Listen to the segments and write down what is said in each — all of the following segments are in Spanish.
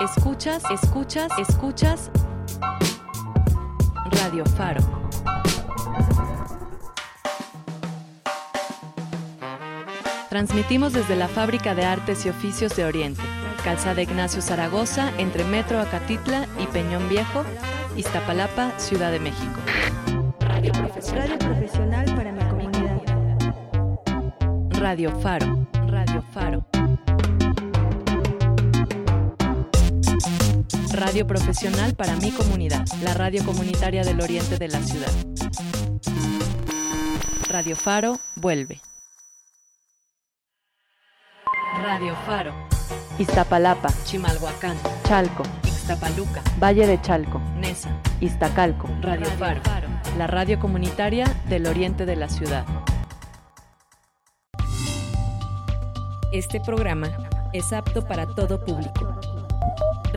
escuchas, escuchas, escuchas Radio Faro. Transmitimos desde la Fábrica de Artes y Oficios de Oriente, Calzada Ignacio Zaragoza, entre Metro Acatitla y Peñón Viejo, Iztapalapa, Ciudad de México. Radio profesional para mi comunidad. Radio Faro, Radio profesional para mi comunidad, la radio comunitaria del oriente de la ciudad. Radio Faro vuelve. Radio Faro. Iztapalapa, Chimalhuacán, Chalco, Ixtapaluca, Valle de Chalco, Nesa, Iztacalco, Radio, Faro, la radio comunitaria del oriente de la ciudad. Este programa es apto para todo público.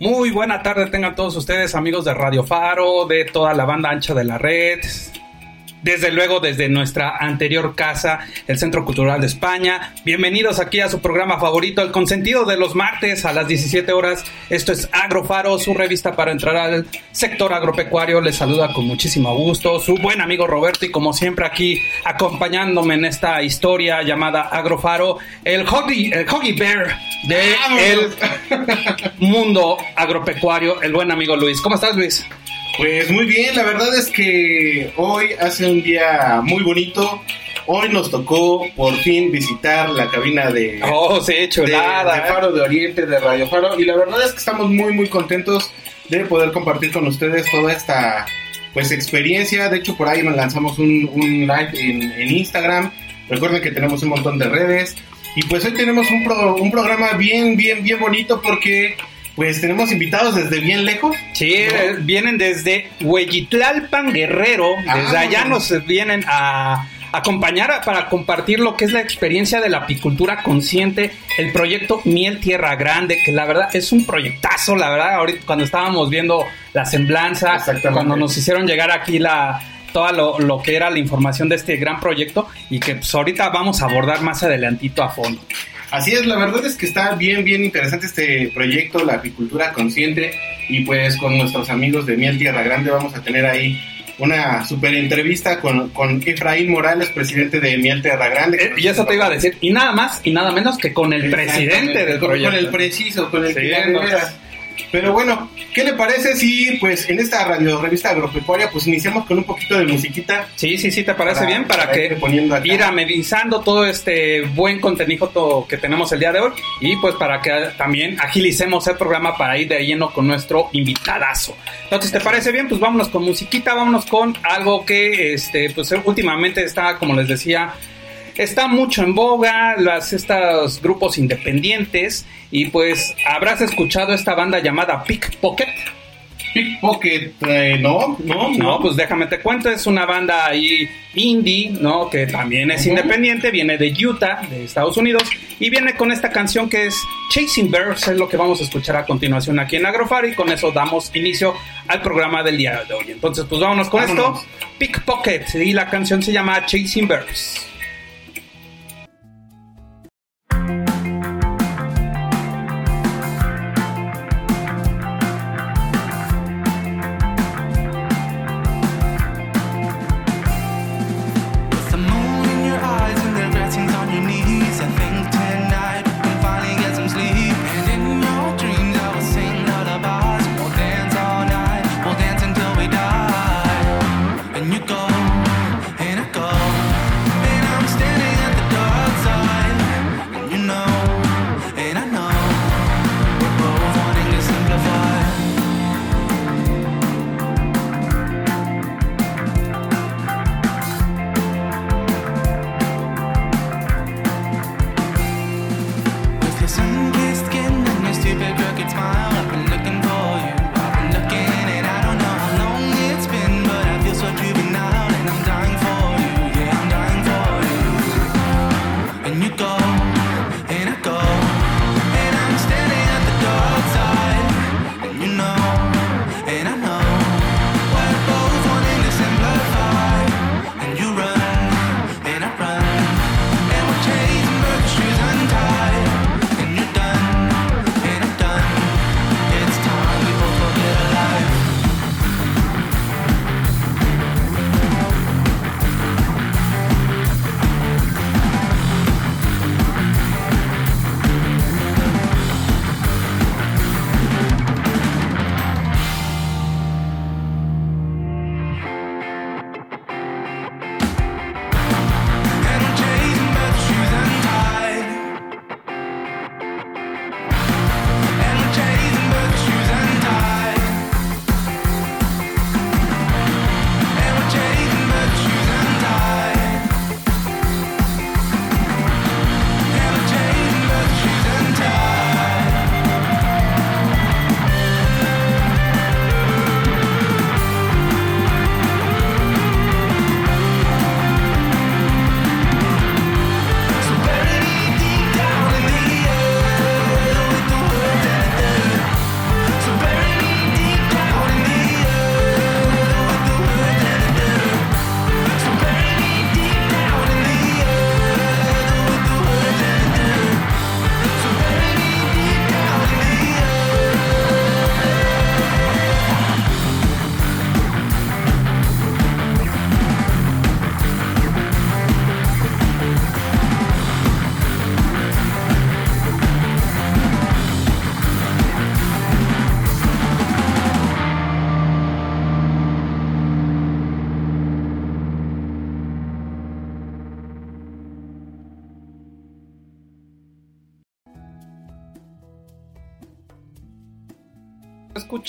Muy buena tarde tengan todos ustedes amigos de Radio Faro, de toda la banda ancha de la red, desde luego desde nuestra anterior casa, el Centro Cultural de España. Bienvenidos aquí a su programa favorito, El Consentido de los martes a las 17 horas. Esto es Agrofaro, su revista para entrar al sector agropecuario. Les saluda con muchísimo gusto su buen amigo Roberto y como siempre aquí acompañándome en esta historia llamada Agrofaro, el Hoggy, el Hoggy Bear de el mundo agropecuario, el buen amigo Luis. ¿Cómo estás Luis? Pues muy bien, la verdad es que hoy hace un día muy bonito. Hoy nos tocó por fin visitar la cabina de, oh, sí, chulada, de, de Faro de Oriente, de Radio Faro. Y la verdad es que estamos muy, muy contentos de poder compartir con ustedes toda esta pues experiencia. De hecho, por ahí nos lanzamos un, un live en, en, Instagram. Recuerden que tenemos un montón de redes. Y pues hoy tenemos un, pro, un programa bien, bien, bien bonito porque pues tenemos invitados desde bien lejos. Sí, ¿no? vienen desde Hueyitlalpan Guerrero. Desde ah, allá nos vienen a acompañar para compartir lo que es la experiencia de la apicultura consciente, el proyecto Miel Tierra Grande, que la verdad es un proyectazo, la verdad, ahorita cuando estábamos viendo la semblanza, cuando nos hicieron llegar aquí la toda lo, lo, que era la información de este gran proyecto y que pues ahorita vamos a abordar más adelantito a fondo. Así es, la verdad es que está bien, bien interesante este proyecto, la apicultura consciente, y pues con nuestros amigos de Miel Tierra Grande vamos a tener ahí una super entrevista con, con Efraín Morales, presidente de Miel Tierra Grande. Eh, y eso te iba a decir, y nada más y nada menos que con el presidente del proyecto. Con el preciso, con el sí, que no, pero bueno, ¿qué le parece si pues en esta radio revista agropecuaria pues iniciamos con un poquito de musiquita? Sí, sí, sí, te parece para, bien para, para que ir amenizando todo este buen contenido que tenemos el día de hoy y pues para que también agilicemos el programa para ir de lleno con nuestro invitadazo. Entonces, ¿te parece bien? Pues vámonos con musiquita, vámonos con algo que este pues últimamente está, como les decía, está mucho en boga las estos grupos independientes y pues habrás escuchado esta banda llamada Pickpocket. Pickpocket, eh, no, no, no, no, pues déjame te cuento, es una banda ahí indie, ¿no? Que también es uh -huh. independiente, viene de Utah, de Estados Unidos, y viene con esta canción que es Chasing Birds, es lo que vamos a escuchar a continuación aquí en Agrofar, y con eso damos inicio al programa del día de hoy. Entonces, pues vámonos con vámonos. esto, Pickpocket, y la canción se llama Chasing Birds.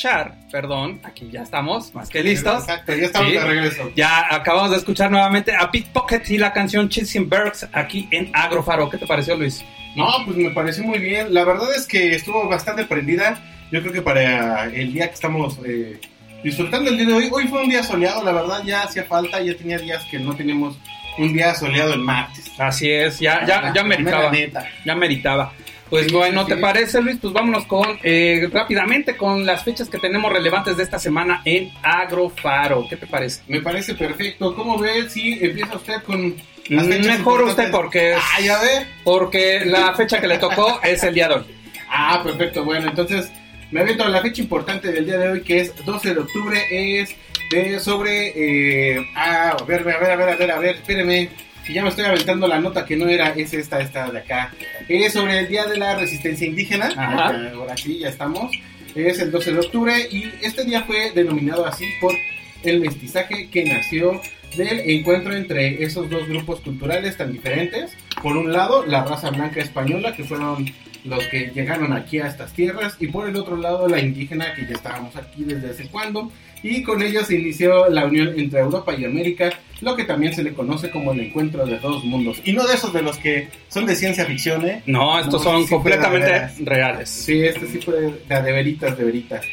Escuchar, perdón, aquí ya estamos más que listos. Exacto, ya estamos Sí. de regreso. Ya acabamos de escuchar nuevamente a Pickpocket y la canción Chasing Birds aquí en Agrofaro. ¿Qué te pareció, Luis? No, pues me pareció muy bien. La verdad es que estuvo bastante prendida. Yo creo que para el día que estamos eh, disfrutando el día de hoy, hoy fue un día soleado, la verdad ya hacía falta, ya tenía días que no teníamos un día soleado el martes. Así es, ya, ya, ya meritaba. Ya meritaba. Pues Sí, bueno, sí, ¿te sí. parece, Luis? Pues vámonos con eh, rápidamente con las fechas que tenemos relevantes de esta semana en Agrofaro. ¿Qué te parece? Me parece perfecto. ¿Cómo ve si empieza usted con las fechas Mejor usted porque, Ah, ya ve. porque la fecha que le tocó es el día de hoy. Ah, perfecto. Bueno, entonces me aviento a la fecha importante del día de hoy, que es 12 de octubre, es de sobre... eh, ah, a ver, a ver, a ver, a ver, a ver, espéreme. Si ya me estoy aventando la nota que no era, es esta, esta de acá. Es sobre el Día de la Resistencia Indígena. Ajá. Ahora sí, ya estamos. Es el 12 de octubre y este día fue denominado así por el mestizaje que nació del encuentro entre esos dos grupos culturales tan diferentes. Por un lado, la raza blanca española, que fueron los que llegaron aquí a estas tierras, y por el otro lado, la indígena, que ya estábamos aquí desde hace cuando, y con ellos se inició la unión entre Europa y América, lo que también se le conoce como el encuentro de dos mundos. Y no de esos de los que son de ciencia ficción, ¿eh? No, estos No, son sí completamente reales. Sí, este sí fue de, de veritas, de veritas.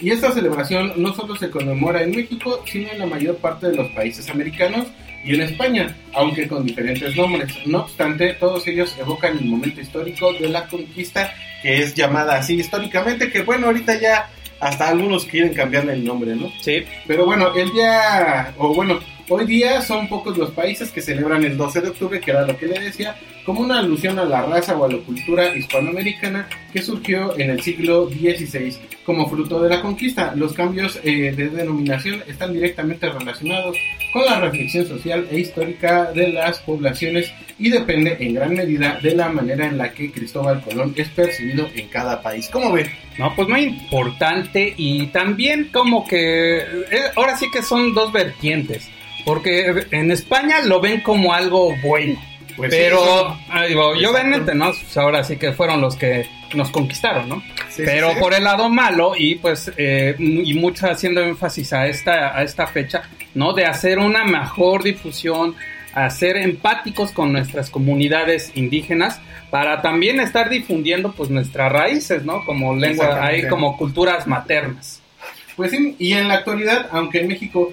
Y esta celebración no solo se conmemora en México, sino en la mayor parte de los países americanos y en España, aunque con diferentes nombres. No obstante, todos ellos evocan el momento histórico de la conquista, que es llamada así históricamente, que bueno, ahorita ya hasta algunos quieren cambiarle el nombre, ¿no? Sí, Pero bueno, el día, o bueno, hoy día son pocos los países que celebran el 12 de octubre, que era lo que le decía, como una alusión a la raza o a la cultura hispanoamericana que surgió en el siglo XVI como fruto de la conquista. Los cambios eh, de denominación están directamente relacionados con la reflexión social e histórica de las poblaciones y depende en gran medida de la manera en la que Cristóbal Colón es percibido en cada país. ¿Cómo ve? no, pues muy importante y también como que eh, ahora sí que son dos vertientes, porque en España lo ven como algo bueno. Pues sí, pero eso- ah, digo, yo venente, ¿no? Pues ahora sí que fueron los que nos conquistaron, ¿no? Sí, sí, Pero sí. por el lado malo y pues eh, y mucho haciendo énfasis a esta a esta fecha, ¿no? De hacer una mejor difusión, a ser empáticos con nuestras comunidades indígenas para también estar difundiendo pues nuestras raíces, ¿no? Como lengua, hay como culturas maternas. Pues sí, y en la actualidad, aunque en México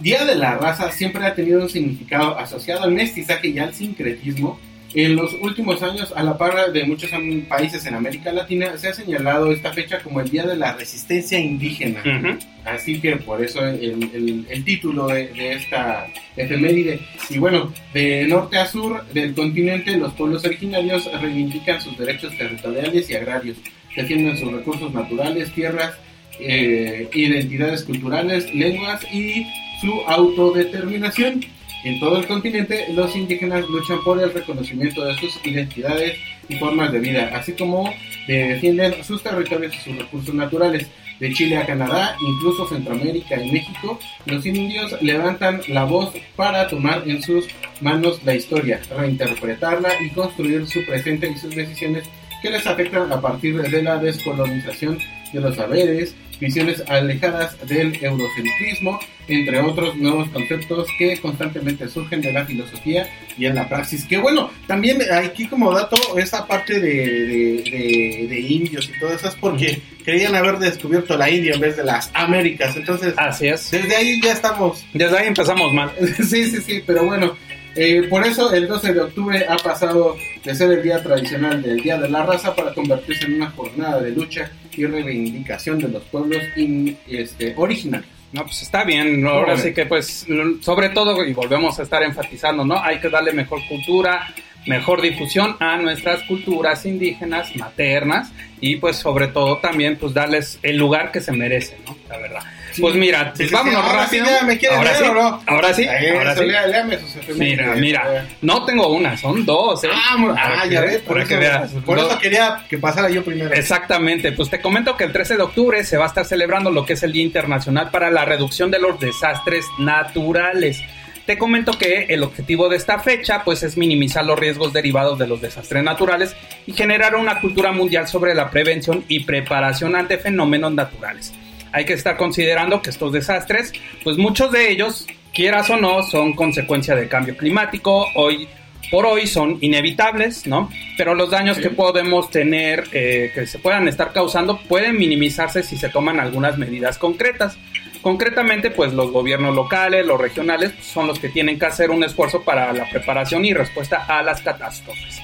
Día de la Raza siempre ha tenido un significado asociado al mestizaje y al sincretismo, en los últimos años, a la par de muchos países en América Latina, se ha señalado esta fecha como el Día de la Resistencia Indígena. Ujú. Así que por eso el, el- el título de, de esta efeméride. Y bueno, de norte a sur del continente, los pueblos originarios reivindican sus derechos territoriales y agrarios, defienden sus recursos naturales, tierras, eh, identidades culturales, lenguas y su autodeterminación. En todo el continente, los indígenas luchan por el reconocimiento de sus identidades y formas de vida, así como defienden sus territorios y sus recursos naturales. De Chile a Canadá, incluso Centroamérica y México, los indios levantan la voz para tomar en sus manos la historia, reinterpretarla y construir su presente y sus decisiones que les afectan a partir de la descolonización de los saberes, visiones alejadas del eurocentrismo, entre otros nuevos conceptos que constantemente surgen de la filosofía y en la praxis. Que bueno, también aquí como dato, esa parte de, de, de- de indios y todo eso es porque querían haber descubierto la India en vez de las Américas. Entonces, Así es. desde ahí ya estamos Desde ahí empezamos mal. sí, sí, sí, pero bueno, eh, por eso el 12 de octubre ha pasado de ser el día tradicional del Día de la Raza para convertirse en una jornada de lucha y reivindicación de los pueblos in- este, originarios. No, pues está bien. Ahora sí que, pues, sobre todo, y volvemos a estar enfatizando, ¿no? Hay que darle mejor cultura, mejor difusión a nuestras culturas indígenas, maternas, y pues, sobre todo, también, pues, darles el lugar que se merecen, ¿no? La verdad. Pues mira, Sí, sí, vámonos sí, ahora rápido. me ahora leer, sí, ¿o no? ahora sí, ahora sí. lea- léame sus efemérides. Mira, mira, no tengo una, son dos, ¿eh? Ah, ah, ya ve- ves, por, eso, veas. por eso quería que pasara yo primero. Exactamente, pues te comento que el 13 de octubre se va a estar celebrando lo que es el Día Internacional para la Reducción de los Desastres Naturales. Te comento que el objetivo de esta fecha pues es minimizar los riesgos derivados de los desastres naturales y generar una cultura mundial sobre la prevención y preparación ante fenómenos naturales. Hay que estar considerando que estos desastres, pues muchos de ellos, quieras o no, son consecuencia del cambio climático, hoy por hoy son inevitables, ¿no? Pero los daños que podemos tener, eh, que se puedan estar causando, pueden minimizarse si se toman algunas medidas concretas. Concretamente, pues los gobiernos locales, los regionales, son los que tienen que hacer un esfuerzo para la preparación y respuesta a las catástrofes.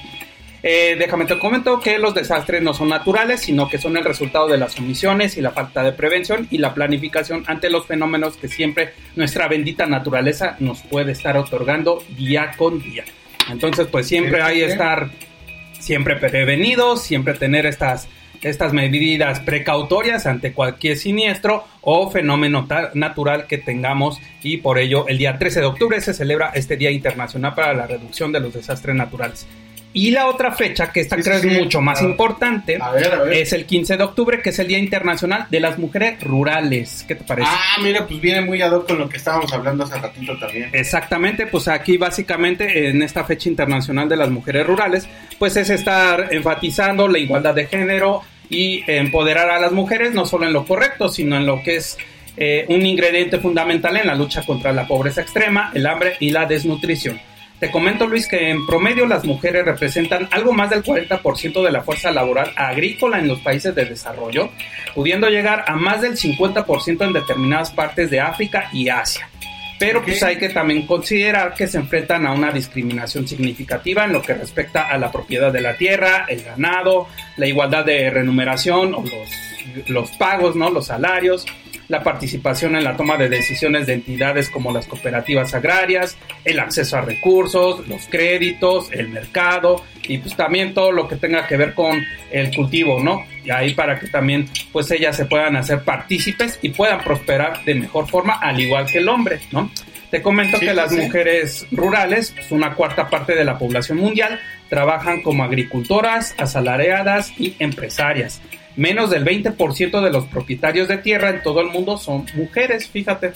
Eh, déjame te comento que los desastres no son naturales, sino que son el resultado de las omisiones y la falta de prevención y la planificación ante los fenómenos que siempre nuestra bendita naturaleza nos puede estar otorgando día con día. Entonces, pues siempre hay que estar siempre prevenidos, siempre tener estas estas medidas precautorias ante cualquier siniestro o fenómeno natural que tengamos y por ello el día 13 de octubre se celebra este Día Internacional para la Reducción de los Desastres Naturales. Y la otra fecha, que esta creo es mucho más importante, es el 15 de octubre, que es el Día Internacional de las Mujeres Rurales. ¿Qué te parece? Ah, mira, pues viene muy ad hoc con lo que estábamos hablando hace ratito también. Exactamente, pues aquí básicamente en esta fecha internacional de las mujeres rurales, pues es estar enfatizando la igualdad de género y empoderar a las mujeres, no solo en lo correcto, sino en lo que es eh, un ingrediente fundamental en la lucha contra la pobreza extrema, el hambre y la desnutrición. Te comento, Luis, que en promedio las mujeres representan algo más del 40% de la fuerza laboral agrícola en los países de desarrollo, pudiendo llegar a más del 50% en determinadas partes de África y Asia. Pero pues hay que también considerar que se enfrentan a una discriminación significativa en lo que respecta a la propiedad de la tierra, el ganado, la igualdad de remuneración o los, los pagos, ¿no? los salarios, la participación en la toma de decisiones de entidades como las cooperativas agrarias, el acceso a recursos, los créditos, el mercado y pues también todo lo que tenga que ver con el cultivo, ¿no? Y ahí para que también pues ellas se puedan hacer partícipes y puedan prosperar de mejor forma al igual que el hombre, ¿no? Te comento que las mujeres rurales, pues una cuarta parte de la población mundial, trabajan como agricultoras, asalariadas y empresarias menos del 20% de los propietarios de tierra en todo el mundo son mujeres, fíjate.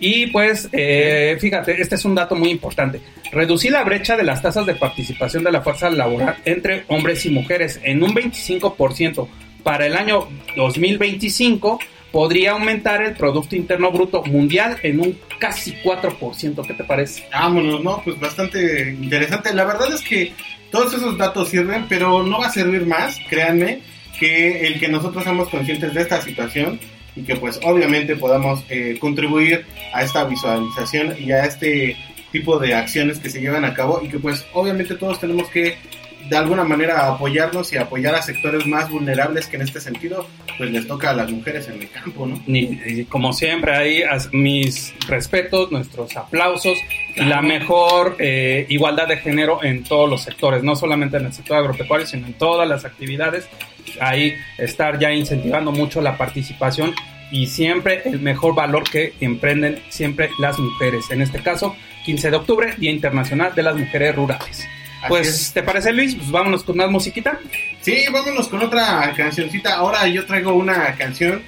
Y pues, eh, fíjate, este es un dato muy importante. Reducir la brecha de las tasas de participación de la fuerza laboral entre hombres y mujeres en un 25% para el año 2025 podría aumentar el Producto Interno Bruto Mundial en un casi 4%. ¿Qué te parece? Vámonos, ¿no? Pues bastante interesante. La verdad es que todos esos datos sirven, pero no va a servir más, créanme que el que nosotros seamos conscientes de esta situación y que pues obviamente podamos eh, contribuir a esta visualización y a este tipo de acciones que se llevan a cabo y que pues obviamente todos tenemos que de alguna manera apoyarnos y apoyar a sectores más vulnerables que en este sentido pues les toca a las mujeres en el campo, ¿no? Y, como siempre ahí mis respetos, nuestros aplausos y la mejor eh, igualdad de género en todos los sectores, no solamente en el sector agropecuario, sino en todas las actividades. Ahí estar ya incentivando mucho la participación y siempre el mejor valor que emprenden siempre las mujeres. En este caso, 15 de octubre, Día Internacional de las Mujeres Rurales. Pues, ¿te parece Luis? Pues vámonos con más musiquita. Sí, vámonos con otra cancioncita. Ahora yo traigo una canción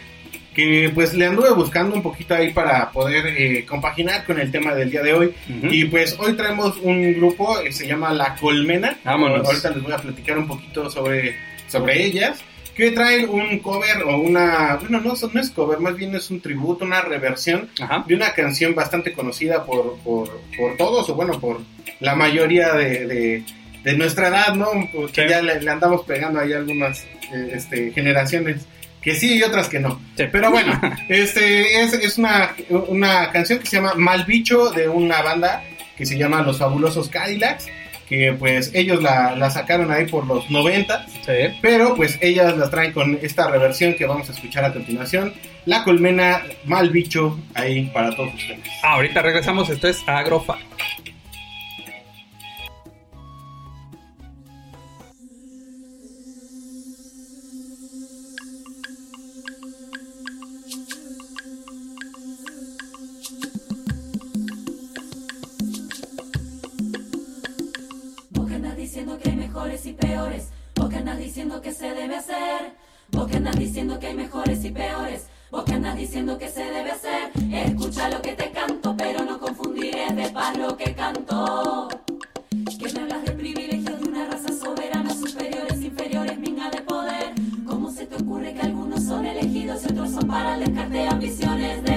que pues le anduve buscando un poquito ahí para poder eh, compaginar con el tema del día de hoy. Y pues hoy traemos un grupo que se llama La Colmena. Vámonos. Ahorita les voy a platicar un poquito sobre, sobre ellas. Que traen un cover o una. Bueno, no, no es cover, más bien es un tributo, una reversión de una canción bastante conocida por, por, por todos, o bueno, por la mayoría de, de, nuestra edad, ¿no? Que ya le, andamos pegando ahí algunas eh, este, generaciones que sí y otras que no. Pero bueno, este es, es una, una, canción que se llama Mal Bicho de una banda que se llama Los Fabulosos Cadillacs, que pues ellos la, la sacaron ahí por los 90, pero pues ellas la traen con esta reversión que vamos a escuchar a continuación. La colmena Mal Bicho ahí para todos ustedes. ahorita regresamos, esto es Y peores. Vos que andas diciendo que se debe hacer. Vos que andas diciendo que hay mejores y peores. Vos que andas diciendo que se debe hacer. Escucha lo que te canto, pero no confundiré de paz lo que cantó. Que me hablas de privilegios de una raza soberana, superiores, inferiores, minga de poder. ¿Cómo se te ocurre que algunos son elegidos y otros son para el descarte ambiciones de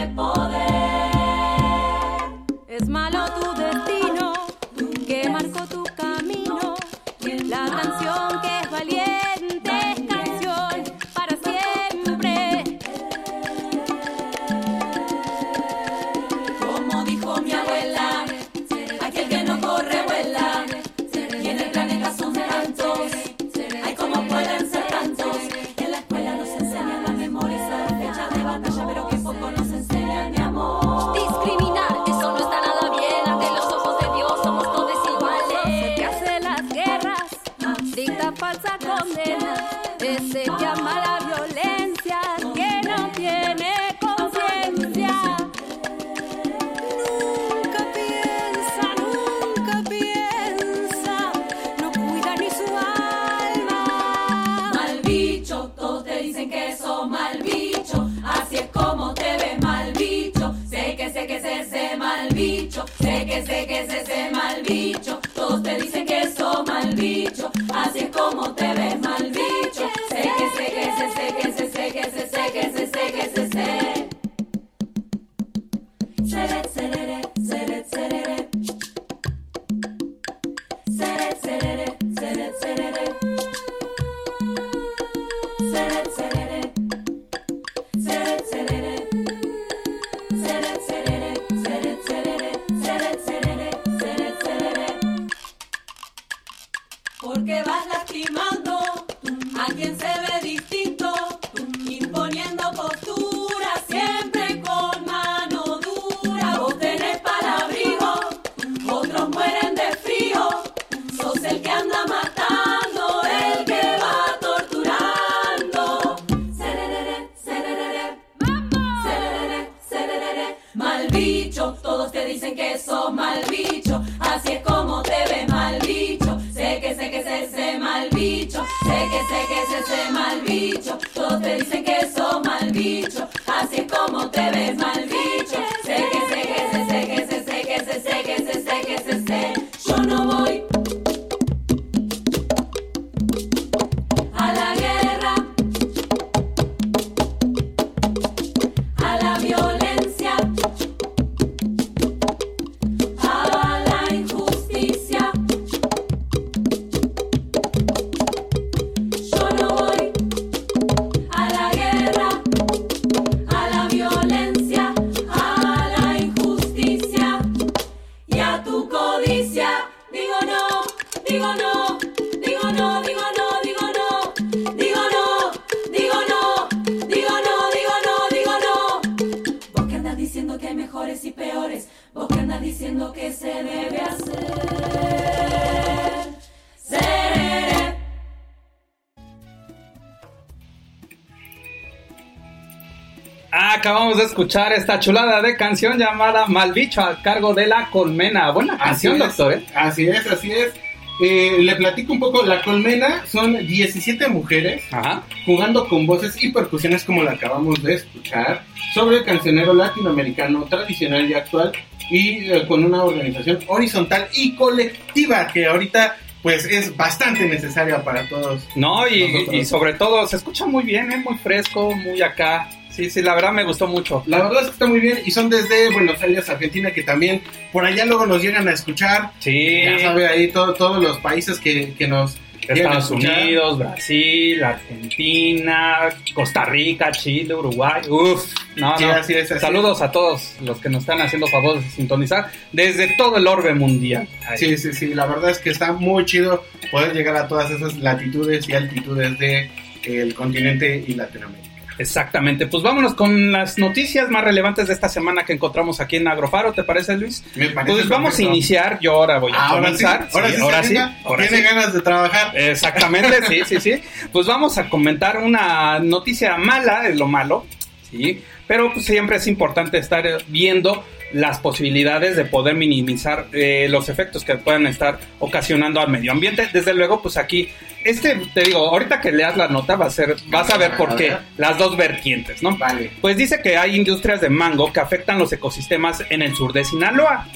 acabamos de escuchar esta chulada de canción llamada Malbicho a cargo de la Colmena. Buena canción, Así es, doctor. ¿eh? Así es, así es. Eh, le platico un poco, la colmena son 17 mujeres Ajá. jugando con voces y percusiones como la acabamos de escuchar sobre el cancionero latinoamericano tradicional y actual y eh, con una organización horizontal y colectiva que ahorita pues es bastante necesaria para todos. No, y, y sobre todo se escucha muy bien, ¿eh? muy fresco, muy acá. Sí, sí, la verdad me gustó mucho. La verdad es que está muy bien y son desde Buenos Aires, Argentina, que también por allá luego nos llegan a escuchar. Sí, Ya sabe ahí todo- todos los países que, que nos Estados. Unidos, Brasil, Argentina, Costa Rica, Chile, Uruguay. Uf, no, Sí, no. así es, así Saludos a todos los que nos están haciendo favor de sintonizar desde todo el orbe mundial. Ahí. Sí, sí, sí, la verdad es que está muy chido poder llegar a todas esas latitudes y altitudes de el continente y Latinoamérica. Exactamente, pues vámonos con las noticias más relevantes de esta semana que encontramos aquí en Agrofaro, ¿te parece Luis? Me parece Pues vamos a iniciar, yo ahora voy a sí, comenzar. ahora Sí, sí, ahora sí, ahora tiene ganas de trabajar. Exactamente, sí, sí, sí. Pues vamos a comentar una noticia mala, es lo malo, sí, pero pues siempre es importante estar viendo las posibilidades de poder minimizar eh, los efectos que puedan estar ocasionando al medio ambiente. Desde luego, pues aquí, este, te digo, ahorita que leas la nota va a ser, vas a ver por qué, las dos vertientes, ¿no? Vale. Pues dice que hay industrias de mango que afectan los ecosistemas en el sur de Sinaloa.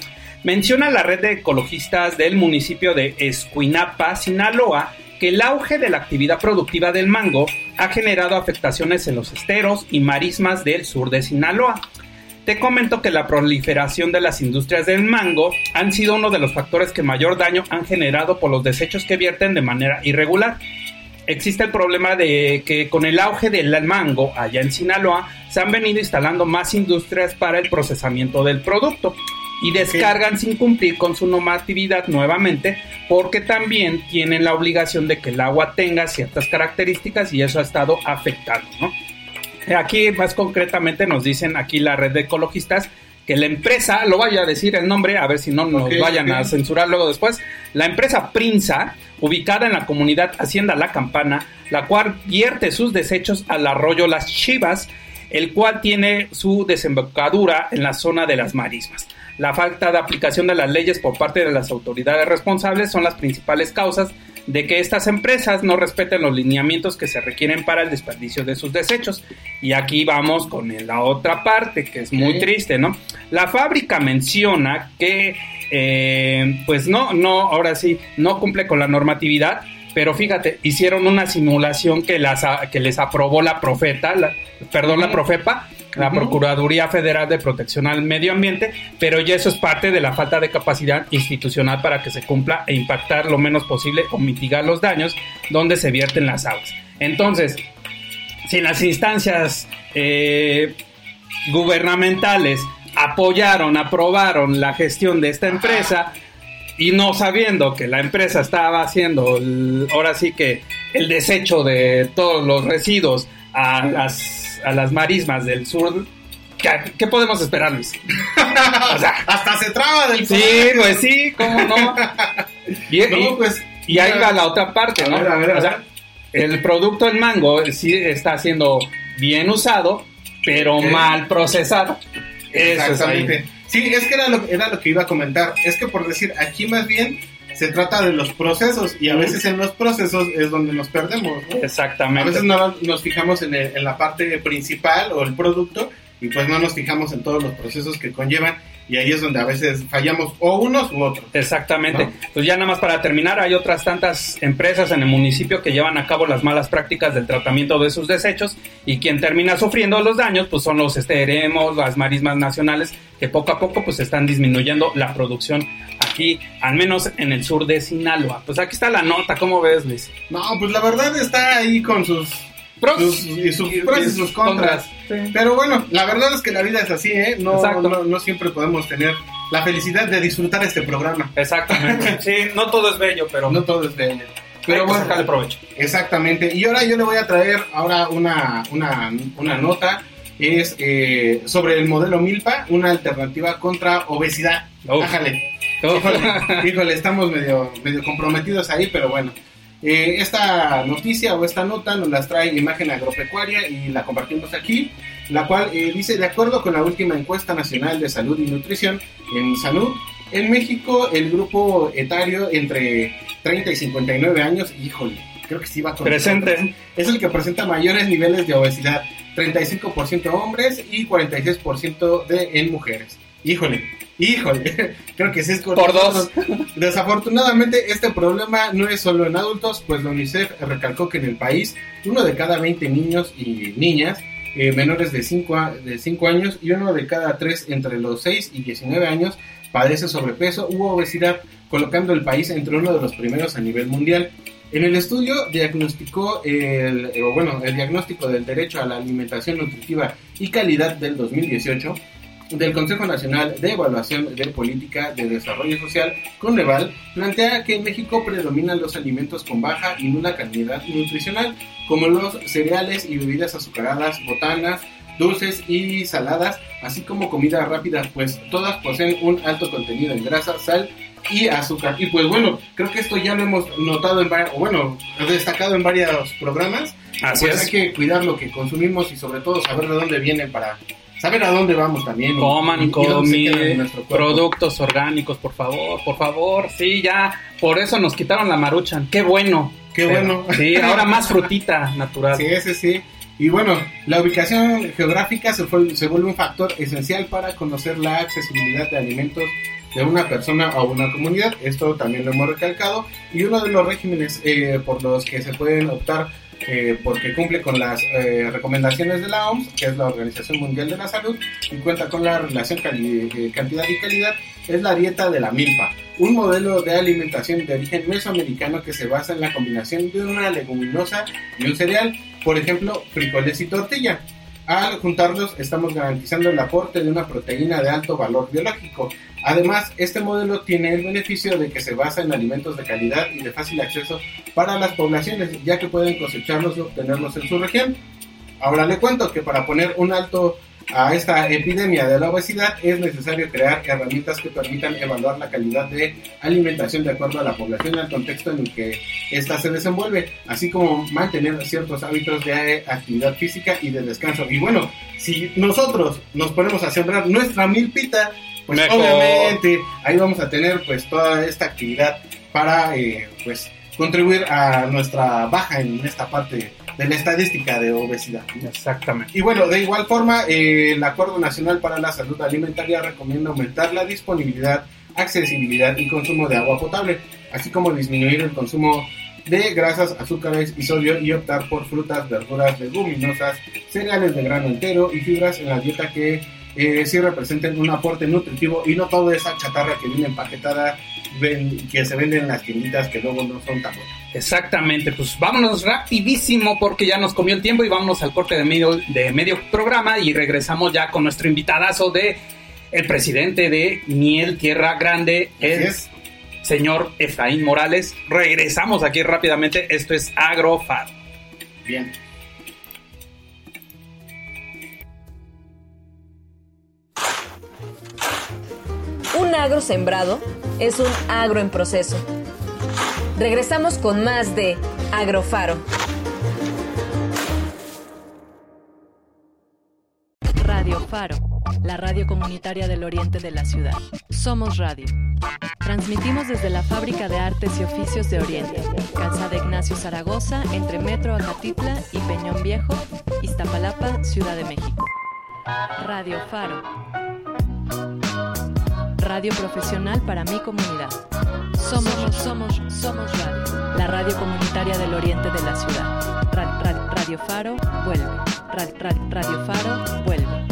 Menciona la red de ecologistas del municipio de Escuinapa, Sinaloa, que el auge de la actividad productiva del mango ha generado afectaciones en los esteros y marismas del sur de Sinaloa. Te comento que la proliferación de las industrias del mango han sido uno de los factores que mayor daño han generado por los desechos que vierten de manera irregular. Existe el problema de que con el auge del mango allá en Sinaloa se han venido instalando más industrias para el procesamiento del producto y descargan sin cumplir con su normatividad nuevamente porque también tienen la obligación de que el agua tenga ciertas características y eso ha estado afectando, ¿no? Aquí más concretamente nos dicen aquí la red de ecologistas que la empresa, lo vaya a decir el nombre, a ver si no nos vayan a censurar luego después, la empresa Prinza, ubicada en la comunidad Hacienda La Campana, la cual vierte sus desechos al arroyo Las Chivas, el cual tiene su desembocadura en la zona de las marismas. La falta de aplicación de las leyes por parte de las autoridades responsables son las principales causas de que estas empresas no respeten los lineamientos que se requieren para el desperdicio de sus desechos. Y aquí vamos con la otra parte, que es muy triste, ¿no? La fábrica menciona que, eh, pues no, no, ahora sí, no cumple con la normatividad, pero fíjate, hicieron una simulación que, las, que les aprobó la Profeta, la- perdón, la Profepa, la. Procuraduría Federal de Protección al Medio Ambiente, pero ya eso es parte de la falta de capacidad institucional para que se cumpla e impactar lo menos posible o mitigar los daños donde se vierten las aguas. Entonces, si las instancias eh, gubernamentales apoyaron, aprobaron la gestión de esta empresa y no sabiendo que la empresa estaba haciendo el- ahora sí que el desecho de todos los residuos a las, a las marismas del sur, ¿qué, qué podemos esperar, Luis? O sea, Hasta se traba del sí, pues sí, ¿cómo no? Y, No, y- pues, y ahí va la otra parte, A ¿no? ver, a ver, a O sea, el producto en mango sí está siendo bien usado, pero mal procesado. Eso es ahí. Exactamente. Sí, es que era lo, era lo que iba a comentar. Es que por decir, aquí más bien se trata de los procesos y a veces en los procesos es donde nos perdemos. ¿no? A Exactamente. veces no nos fijamos en, el- en la parte principal o el producto y pues no nos fijamos en todos los procesos que conllevan y ahí es donde a veces fallamos o unos u otros. Exactamente. ¿No? Pues ya nada más para terminar, hay otras tantas empresas en el municipio que llevan a cabo las malas prácticas del tratamiento de sus desechos y quien termina sufriendo los daños pues son los esteremos, las marismas nacionales que poco a poco pues están disminuyendo la producción aquí, al menos en el sur de Sinaloa. Pues aquí está la nota, ¿cómo ves, Luis? No, pues la verdad está ahí con sus Pros sus- y sus pros y sus contras. Sí. Pero bueno, la verdad es que la vida es así, ¿eh? No, Exacto. no, no siempre podemos tener la felicidad de disfrutar este programa. Exactamente. Sí, no todo es bello, pero No todo es bello. pero bueno, sacarle provecho. exactamente. Y ahora yo le voy a traer ahora una, una, una nota. Es eh, sobre el modelo Milpa, una alternativa contra obesidad. Uf. Híjole, híjole, estamos medio, medio comprometidos ahí, pero bueno. Eh, esta noticia o esta nota nos las trae Imagen Agropecuaria y la compartimos aquí, la cual eh, dice, de acuerdo con la última encuesta nacional de salud y nutrición en salud, en México el grupo etario entre 30 y 59 años, híjole, creo que sí va con Presente. es el que presenta mayores niveles de obesidad, 35% hombres y 46% de en mujeres. Híjole, híjole, creo que sí es con Por dos. Desafortunadamente este problema no es solo en adultos, pues la UNICEF recalcó que en el país uno de cada 20 niños y niñas eh, menores de 5 de cinco años y uno de cada 3 entre los 6 y 19 años padece sobrepeso u obesidad, colocando el país entre uno de los primeros a nivel mundial. En el estudio diagnosticó el, eh, bueno, el diagnóstico del derecho a la alimentación nutritiva y calidad del 2018 del Consejo Nacional de Evaluación de Política de Desarrollo Social, Coneval, plantea que en México predominan los alimentos con baja y nula calidad nutricional, como los cereales y bebidas azucaradas, botanas, dulces y saladas, así como comida rápida, pues todas poseen un alto contenido en grasa, sal y azúcar. Y pues bueno, creo que esto ya lo hemos notado en varios, bueno, destacado en varios programas. Así Pues es. Hay que cuidar lo que consumimos y sobre todo saber de dónde vienen para saber a dónde vamos también. Coman y- y dónde se quedan en comi- nuestro cuerpo. productos orgánicos, por favor, por favor. Sí, ya, por eso nos quitaron la maruchan. Qué bueno. Qué Pero- bueno. Sí, ahora más frutita natural. Sí, ese sí. Y bueno, la ubicación geográfica se, fue- se vuelve un factor esencial para conocer la accesibilidad de alimentos de una persona o una comunidad. Esto también lo hemos recalcado. Y uno de los regímenes eh, por los que se pueden optar porque cumple con las eh, recomendaciones de la OMS, que es la Organización Mundial de la Salud, y cuenta con la relación eh, cantidad y calidad, es la dieta de la milpa, un modelo de alimentación de origen mesoamericano que se basa en la combinación de una leguminosa y un cereal, por ejemplo, frijoles y tortilla. Al juntarlos estamos garantizando el aporte de una proteína de alto valor biológico. Además, este modelo tiene el beneficio de que se basa en alimentos de calidad y de fácil acceso para las poblaciones, ya que pueden cosecharlos y obtenerlos en su región. Ahora le cuento que para poner un alto a esta epidemia de la obesidad es necesario crear herramientas que permitan evaluar la calidad de alimentación de acuerdo a la población y al contexto en el que ésta se desenvuelve, así como mantener ciertos hábitos de actividad física y de descanso. Y bueno, si nosotros nos ponemos a sembrar nuestra milpita, pues obviamente ahí vamos a tener pues toda esta actividad para eh, pues contribuir a nuestra baja en esta parte de la estadística de obesidad. Exactamente. Y bueno, de igual forma, eh, el Acuerdo Nacional para la Salud Alimentaria recomienda aumentar la disponibilidad, accesibilidad y consumo de agua potable, así como disminuir el consumo de grasas, azúcares y sodio y optar por frutas, verduras, leguminosas, cereales de grano entero y fibras en la dieta que eh, sí representen un aporte nutritivo y no toda esa chatarra que viene empaquetada que se venden en las tienditas que luego no son tan buenas. Exactamente, pues vámonos rapidísimo porque ya nos comió el tiempo y vámonos al corte de medio, de medio programa y regresamos ya con nuestro invitadazo de el presidente de Miel Tierra Grande, el señor Efraín Morales. Regresamos aquí rápidamente, esto es Agrofar. Bien. Un agro sembrado es un agro en proceso. Regresamos con más de Agrofaro. Radio Faro, la radio comunitaria del oriente de la ciudad. Somos radio. Transmitimos desde la Fábrica de Artes y Oficios de Oriente, Calzada Ignacio Zaragoza, entre Metro Acatitla y Peñón Viejo, Iztapalapa, Ciudad de México. Radio Faro radio profesional para mi comunidad. Somos, somos, somos radio, la radio comunitaria del oriente de la ciudad. radio Faro vuelve. radio Faro vuelve.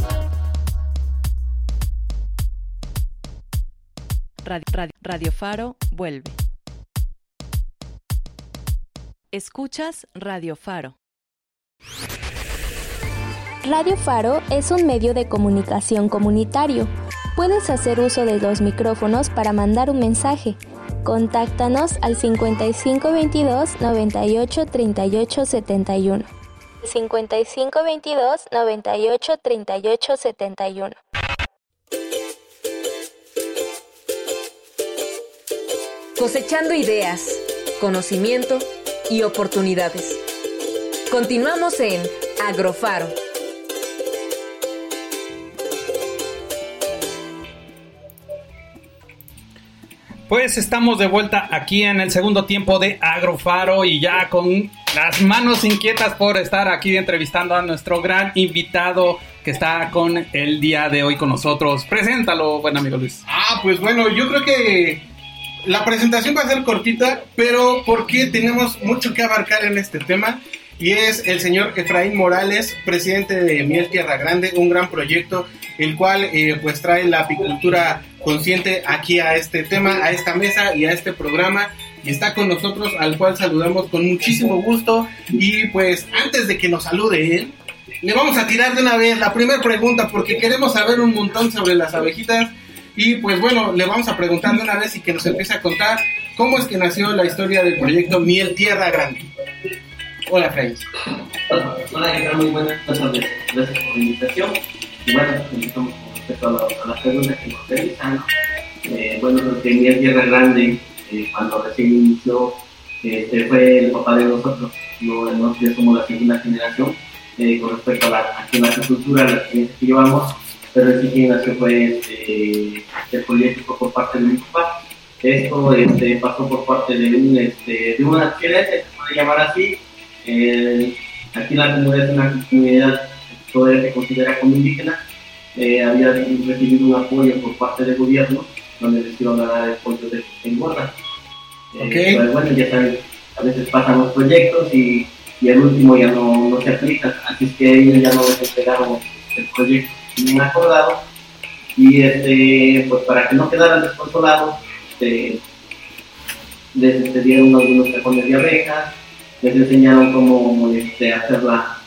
radio Faro vuelve. Escuchas Radio Faro. Radio Faro es un medio de comunicación comunitario Puedes hacer uso de los micrófonos para mandar un mensaje. Contáctanos al 5522 98 38 71. 5522 98 38 71. Cosechando ideas, conocimiento y oportunidades. Continuamos en Agrofaro. Pues estamos de vuelta aquí en el segundo tiempo de Agrofaro y ya con las manos inquietas por estar aquí entrevistando a nuestro gran invitado que está con el día de hoy con nosotros. Preséntalo, buen amigo Luis. Ah, pues bueno, yo creo que la presentación va a ser cortita, pero porque tenemos mucho que abarcar en este tema y es el señor Efraín Morales, presidente de Miel Tierra Grande, un gran proyecto el cual eh, pues trae la apicultura consciente aquí a este tema, a esta mesa y a este programa. Y está con nosotros al cual saludamos con muchísimo gusto. Y pues antes de que nos salude él, le vamos a tirar de una vez la primera pregunta porque queremos saber un montón sobre las abejitas. Y pues bueno, le vamos a preguntar de una vez y que nos empiece a contar cómo es que nació la historia del proyecto Miel Tierra Grande. Hola, Fred. Hola, ¿qué tal? Muy buenas tardes. Gracias por la invitación. Y bueno, empezamos con respecto a, las preguntas que nos realizan. Eh, bueno, que Miel Tierra Grande, eh, cuando recién inició, este, fue el papá de nosotros. No, nosotros somos la segunda generación eh, con respecto a la, a la la experiencia que llevamos. Pero sí nació fue este, el proyecto por parte de mi papá. Esto este, pasó por parte de, un, este, de una accidente, se puede llamar así, eh, aquí la comunidad es una comunidad que todavía se considera como indígena. Eh, había recibido un apoyo por parte del gobierno donde les iban a dar de engorda. Eh, Ok. pero bueno, ya saben, a veces pasan los proyectos y, y el último ya no, no se aplica, así es que ellos ya no les entregaron el proyecto bien acordado y este, pues para que no quedaran desconsolados, este, les dieron algunos cajones de abejas, les enseñaron cómo este, hacer la,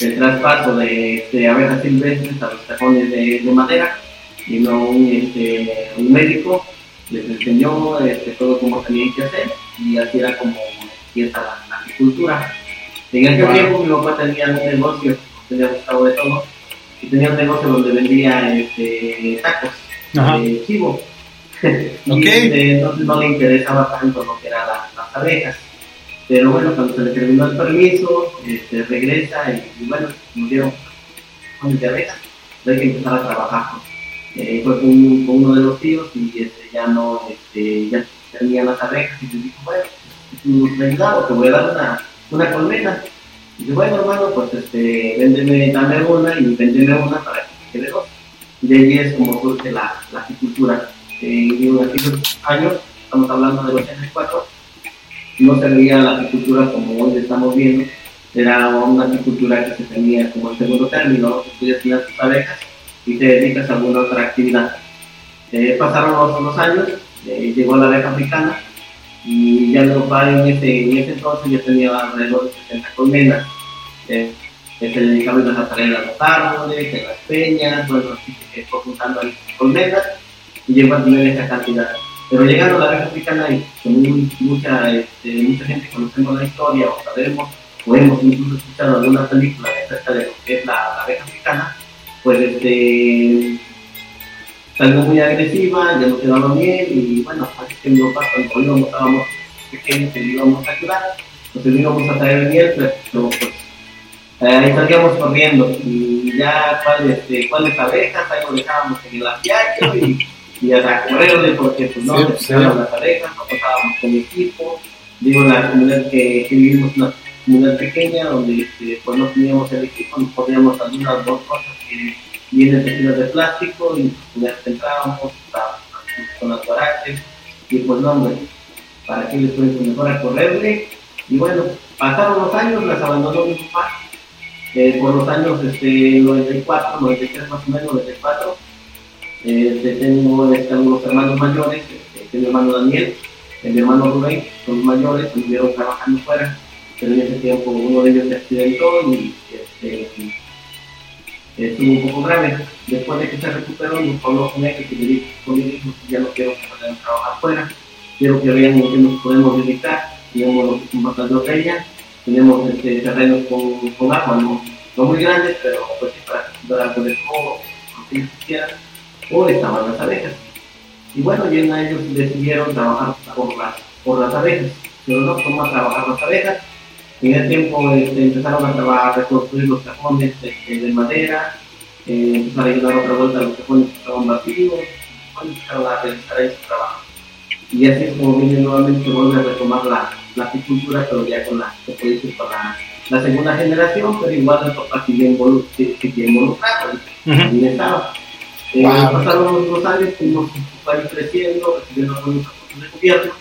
el traspaso de, de abejas silvestres a los cajones de, de madera y no un, este, un médico les enseñó este, todo cómo tenían que hacer y así era como empieza la, la agricultura. En aquel Wow. tiempo mi papá tenía un negocio, tenía gustado de todo, y tenía un negocio donde vendía este, tacos de chivo. y Ok. este, entonces no le interesaba tanto lo que eran las, las abejas. Pero bueno, cuando se le terminó el permiso, este, regresa y, y bueno, cajones de abejas, hay que empezar a trabajar. Eh, fue con, con uno de los tíos y este, ya no, este, ya tenían las abejas y les dijo, bueno, tú me ayudado, te voy a dar una, una colmena. Y dice, bueno hermano, pues este, véndeme, dame una y véndeme una para que quede dos. Y de ahí es como surge la, la apicultura. Eh, en aquellos años, estamos hablando del 84, no se veía la apicultura como hoy estamos viendo, era una apicultura que se tenía como el segundo término, tú ya tienes tus abejas y te dedicas a alguna otra actividad. Eh, pasaron los, los años, eh, llegó la abeja africana y ya papá en ese, en ese entonces ya tenía alrededor de 60 colmenas. Eh, que se dedicaban a traer a los árboles, en las peñas, bueno, así que fue juntando ahí colmenas y llegó a tener esa cantidad. Pero llegando a la africana y con mucha, este, mucha gente conocemos la historia o sabemos o hemos incluso escuchado alguna película acerca de lo que es la, abeja africana, pues este salió muy agresiva, ya no quedaba bien y bueno, así que mi papá cuando íbamos, estábamos pequeños le íbamos a ayudar, le íbamos a traer miel, pero pues ahí salíamos corriendo y ya cuáles este, cuáles abejas, ahí lo dejábamos en el apiario y, y a correrle porque pues no, Sí, sí. las abejas, no pasábamos con equipo, digo la comunidad que, que vivimos una comunidad pequeña donde este, pues no teníamos el equipo, nos poníamos algunas dos cosas que vienen tejidas de plástico y pues entrábamos con las guaraches y pues no hombre, para que les pueden mejor a correrle. Y bueno, pasaron los años, las abandonó mi papá eh, por los años este, 94, 93 más o menos, 94 este, tengo este, algunos hermanos mayores, este, que mi hermano Daniel, mi hermano Rubén, son mayores, estuvieron trabajando fuera, pero en ese tiempo uno de ellos se accidentó y este, estuvo un poco grave. Después de que se recuperó, nos habló con él y le dijo, ya no quiero que a trabajar fuera, quiero que vean en qué nos podemos dedicar, lo que batallón de ella, tenemos este, terrenos con, con agua, no, no muy grandes, pero pues sí, para dar algo de todo, lo que ellos quisieran, o estaban las abejas. Y bueno, y en ellos decidieron trabajar por las, por las abejas, pero no cómo trabajar las abejas. En ese tiempo este, empezaron a trabajar, a reconstruir los cajones este, de madera, eh, empezaron a llenar otra vuelta a los cajones que estaban vacíos, empezaron a realizar su trabajo. Y así es como viene nuevamente, vuelve a retomar la, la apicultura, pero ya con la, se puede decir, con la, la segunda generación, pero igual el papá sigue involu- sigue- involucrado, y Ujú. Eh, Wow. Pasaron los años, fuimos un poco ahí creciendo, recibiendo algunos apoyos de gobierno,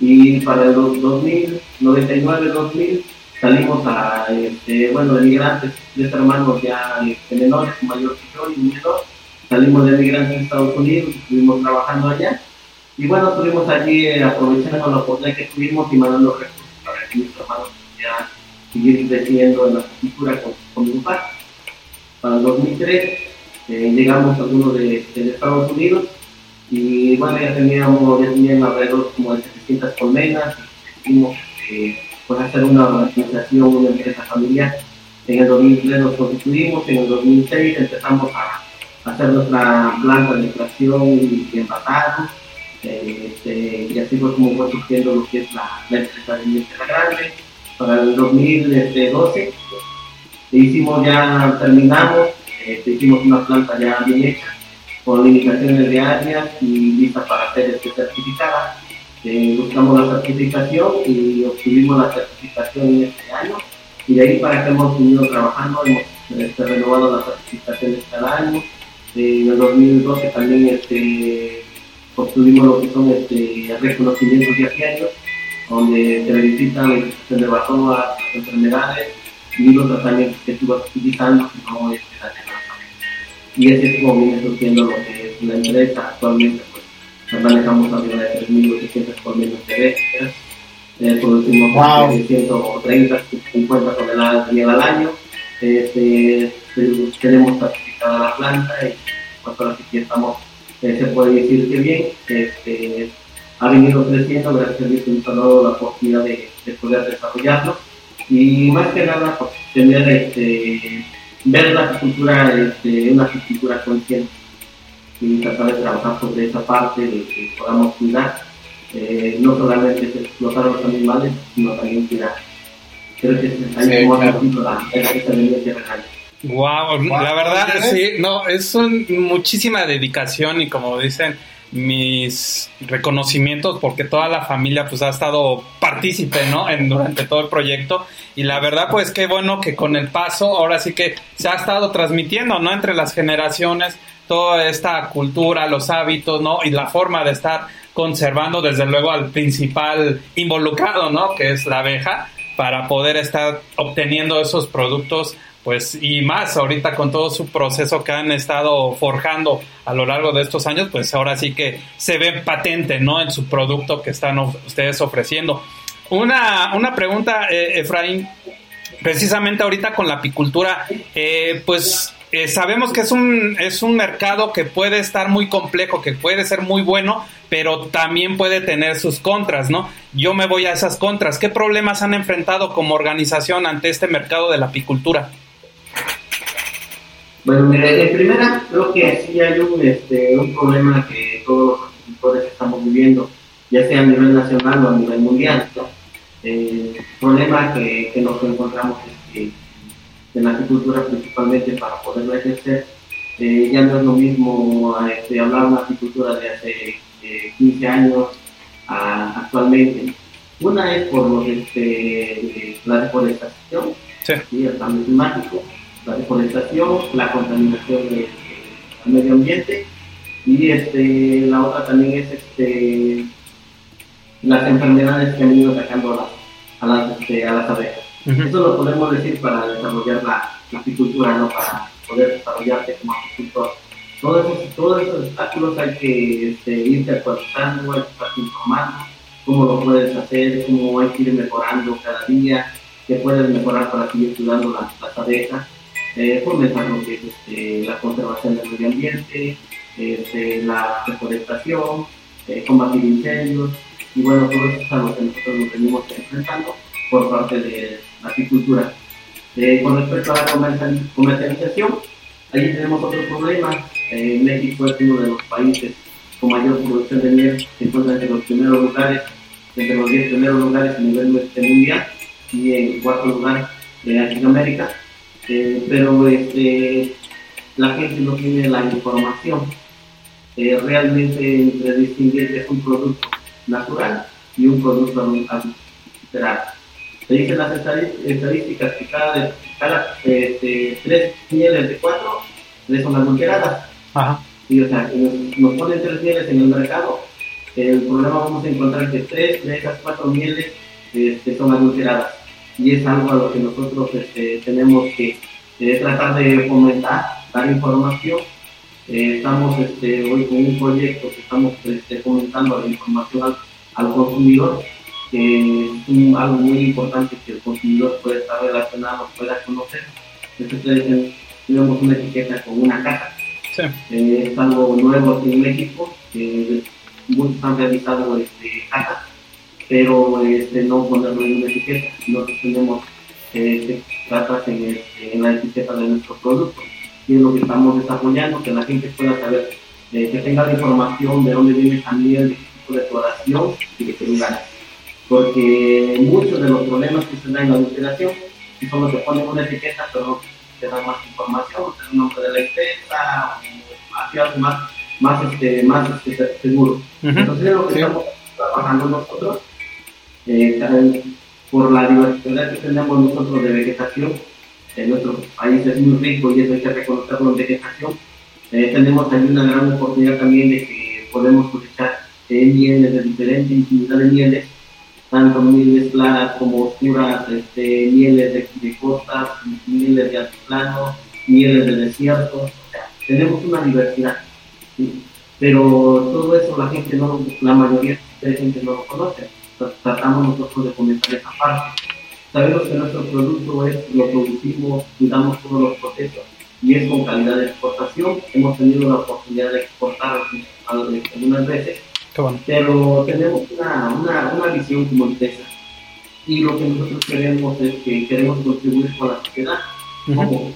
y para el dos- 2000, 99, 2000, salimos a, este, bueno, de hermanos ya este, menores, mayor que yo y menor, salimos de migrantes en Estados Unidos, estuvimos trabajando allá, y bueno, estuvimos allí eh, aprovechando la oportunidad que tuvimos y mandando recursos para que mis hermanos pudieran seguir creciendo en la cultura con, con mi papá. Para el 2003 eh, llegamos algunos de, de Estados Unidos y bueno, ya teníamos, ya tenían alrededor como de 700 colmenas y decidimos eh, pues hacer una organización, una empresa familiar. En el 2003 nos constituimos, en el 2006 empezamos a, hacer nuestra planta de extracción y, envasado. Eh, este, y así fue como fue surgiendo lo que es la, la empresa de Tierra Grande. Para el 2012 hicimos ya, terminamos, este, hicimos una planta ya bien hecha, con limitaciones de áreas y lista para ser este, certificada. Eh, buscamos la certificación y obtuvimos la certificación en este año y de ahí para que hemos venido trabajando, hemos este, renovado las certificaciones cada año. Eh, en el 2012 también este, obtuvimos lo que son este, reconocimientos diarios, donde se verifican la infección de las enfermedades y los tratamientos que vas utilizando, que no es Y ese es como viene surgiendo lo que es la empresa actualmente, pues manejamos arriba de 3.800 colmenas de bestias, eh, producimos wow. 130, 50 toneladas de miel al año, este, tenemos certificada la planta y pues ahora sí que estamos, eh, se puede decir que bien, este, ha venido creciendo gracias a Dios ha dado la oportunidad de, de, poder desarrollarlo y más que nada pues, tener este, ver la agricultura, este, una agricultura consciente y tratar de trabajar sobre esa parte de que podamos cuidar, eh, no solamente explotar los animales, sino también cuidar. Creo que sí, como claro. la, real. Wow, wow, la verdad, sí, no, es un, muchísima dedicación y como dicen, mis reconocimientos porque toda la familia pues ha estado partícipe, ¿no? En, durante todo el proyecto y la verdad pues qué bueno que con el paso ahora sí que se ha estado transmitiendo, ¿no? Entre las generaciones toda esta cultura, los hábitos, ¿no? Y la forma de estar conservando desde luego al principal involucrado, ¿no? Que es la abeja para poder estar obteniendo esos productos pues y más ahorita con todo su proceso que han estado forjando a lo largo de estos años, pues ahora sí que se ve patente, ¿no? En su producto que están ustedes ofreciendo. Una, una pregunta, eh, Efraín, precisamente ahorita con la apicultura, eh, pues eh, sabemos que es un, es un mercado que puede estar muy complejo, que puede ser muy bueno, pero también puede tener sus contras, ¿no? Yo me voy a esas contras. ¿Qué problemas han enfrentado como organización ante este mercado de la apicultura? Bueno, mira, en primera, creo que sí hay un, este, un problema que todos los agricultores estamos viviendo, ya sea a nivel nacional o a nivel mundial. Eh, el problema que, que, nos encontramos es que en la agricultura, principalmente para poderla ejercer, eh, ya no es lo mismo este, hablar de una agricultura de hace eh, 15 años a, actualmente. Una es por los, este, la deforestación sí. y el cambio climático la deforestación, la contaminación del, medio ambiente y este, la otra también es este, las enfermedades que han ido atacando a las, este, a las abejas. Eso lo podemos decir para desarrollar la, la apicultura, ¿no? para poder desarrollarte como apicultor. Todos esos, todos esos obstáculos hay que este, irte actualizando, hay que estar informando cómo lo puedes hacer, cómo hay que ir mejorando cada día, qué puedes mejorar para seguir cuidando las, las abejas eh, fomentar lo que es este, la conservación del medio ambiente, este, la reforestación, eh, combatir incendios, y bueno, todo eso es algo que nosotros nos venimos enfrentando por parte de la agricultura. Eh, con respecto a la comercialización, ahí tenemos otro problema. Eh, México es uno de los países con mayor producción de miel, se encuentra entre los primeros lugares, entre los 10 primeros lugares a nivel mundial y en cuarto lugar de Latinoamérica. Eh, pero este, la gente no tiene la información eh, realmente entre distinguir que es un producto natural y un producto adulterado. Se dicen las estadísticas que cada, cada este, tres mieles de cuatro tres son adulteradas. Ajá. Y o sea, nos, nos ponen tres mieles en el mercado, el problema vamos a encontrar que tres de esas cuatro mieles este, son adulteradas y es algo a lo que nosotros este, tenemos que eh, tratar de fomentar, dar información. Eh, estamos este, hoy con un proyecto que estamos este, fomentando la información al, consumidor, que es algo muy importante que el consumidor pueda estar relacionado, pueda conocer. Entonces, tenemos una etiqueta con una caja. Sí. Eh, es algo nuevo aquí en México, muchos han realizado este, cajas pero este, no ponerlo en una etiqueta. Nosotros tenemos eh, que en, en, la etiqueta de nuestro producto. Y es lo que estamos desarrollando, que la gente pueda saber, eh, que tenga la información de dónde viene también, de qué tipo de floración y de qué lugares. Porque muchos de los problemas que se dan en la adulteración, si solo te ponen una etiqueta, pero no te dan más información, el nombre de la empresa, algo más, más, este, más este, seguro. Entonces es lo que estamos trabajando nosotros por la diversidad que tenemos nosotros de vegetación, en nuestro país es muy rico y eso hay que reconocerlo en vegetación. Eh, tenemos también una gran oportunidad también de que podemos cosechar eh, mieles de diferente infinidad de mieles, tanto mieles claras como oscuras, este, mieles de, de costa, mieles de altiplano, mieles de desierto, o sea, tenemos una diversidad. Pero todo eso la gente no, la mayoría de la gente no lo conoce. Tratamos nosotros de comentar esa parte. Sabemos que nuestro producto es, lo producimos, cuidamos todos los procesos y es con calidad de exportación. Hemos tenido la oportunidad de exportar al- algunas veces, bueno. pero tenemos una, una, una visión como empresa. Y lo que nosotros queremos es que queremos contribuir con la sociedad. Ujú. Como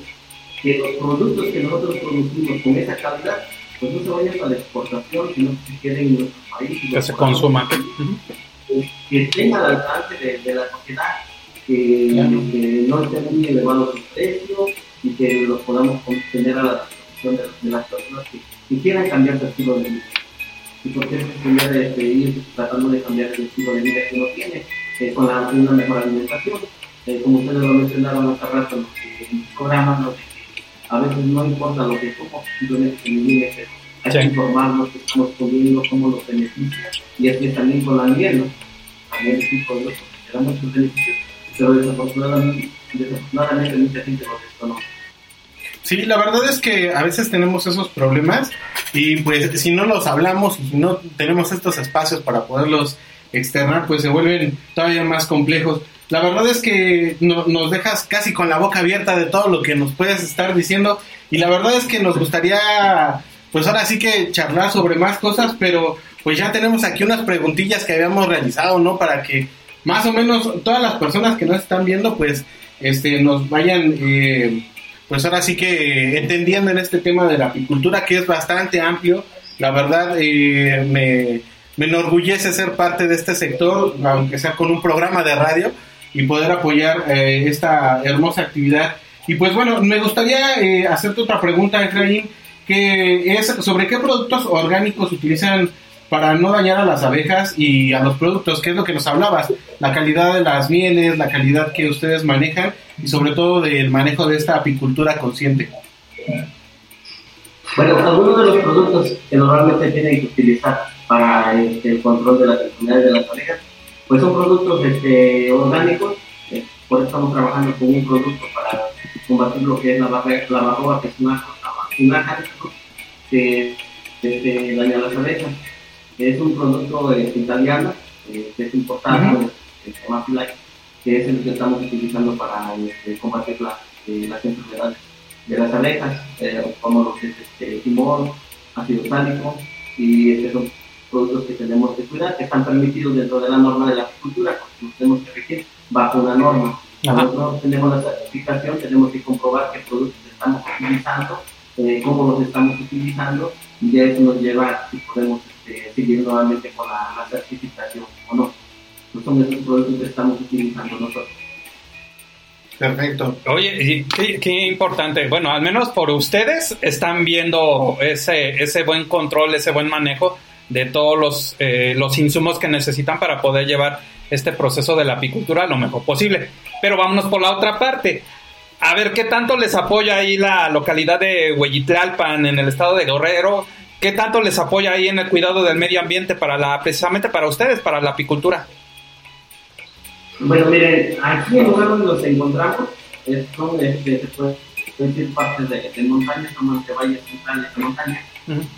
que los productos que nosotros producimos con esa calidad, pues no se vayan para la exportación, sino que se queden en nuestro país. y Que se podamos consuma. consumir, Que tenga al alcance de, de la sociedad, que, no estén muy elevados sus precios y que los podamos tener a la disposición de, las personas que, quieran cambiar su estilo de vida. Y por qué cambiar de, de ir tratando de cambiar el estilo de vida que uno tiene, eh, con la, una mejor alimentación. Eh, como ustedes lo mencionaron hace rato en los, los programas, a veces no importa lo que somos, simplemente que vivir. Hay Sí. que informarnos qué estamos comiendo, cómo nos beneficia, y así también con la miel, ¿no? También es un producto que da muchos beneficios, pero desafortunadamente, desafortunadamente mucha gente lo desconoce. Sí, la verdad es que a veces tenemos esos problemas y pues si no los hablamos y no tenemos estos espacios para poderlos externar, pues se vuelven todavía más complejos. La verdad es que no- nos dejas casi con la boca abierta de todo lo que nos puedes estar diciendo y la verdad es que nos gustaría pues ahora sí que charlar sobre más cosas, pero pues ya tenemos aquí unas preguntillas que habíamos realizado, ¿no? Para que más o menos todas las personas que nos están viendo pues este nos vayan eh, pues ahora sí que entendiendo en este tema de la apicultura que es bastante amplio, la verdad eh, me, me enorgullece ser parte de este sector, aunque sea con un programa de radio y poder apoyar eh, esta hermosa actividad. Y pues bueno, me gustaría eh, hacerte otra pregunta, Efraín, que es sobre qué productos orgánicos utilizan para no dañar a las abejas y a los productos, que es lo que nos hablabas, la calidad de las mieles, la calidad que ustedes manejan y sobre todo del manejo de esta apicultura consciente. Bueno, algunos de los productos que normalmente tienen que utilizar para este, el control de las enfermedades de las abejas, pues son productos este, orgánicos, por eso estamos trabajando con un producto para combatir lo que es la, la barroa, que es una, una ácaro que este, daña a las abejas. Es un producto eh, italiano, eh, que es importado, eh, se llama Fly, que es el que estamos utilizando para este, combatir la- eh, las enfermedades de las abejas, eh, como lo que es este, timón, ácido sálico, y este son productos que tenemos que cuidar, que están permitidos dentro de la norma de la agricultura, porque nos tenemos que regir bajo una norma. Nosotros tenemos la certificación, tenemos que comprobar qué productos estamos utilizando, eh, cómo los estamos utilizando, y ya eso nos lleva a si podemos este, seguir nuevamente con la, la certificación o no. Pues son esos productos que estamos utilizando nosotros. Perfecto. Oye, qué, qué importante. Bueno, al menos por ustedes están viendo ese, ese buen control, ese buen manejo de todos los, eh, los insumos que necesitan para poder llevar este proceso de la apicultura lo mejor posible. Pero vámonos por la otra parte. A ver, ¿qué tanto les apoya ahí la localidad de Hueyitlalpan en el estado de Guerrero? ¿Qué tanto les apoya ahí en el cuidado del medio ambiente para la, precisamente para ustedes, para la apicultura? Bueno, miren, aquí en lugar donde nos encontramos son, este, se puede decir, partes de, de montañas, son de valles centrales de montaña.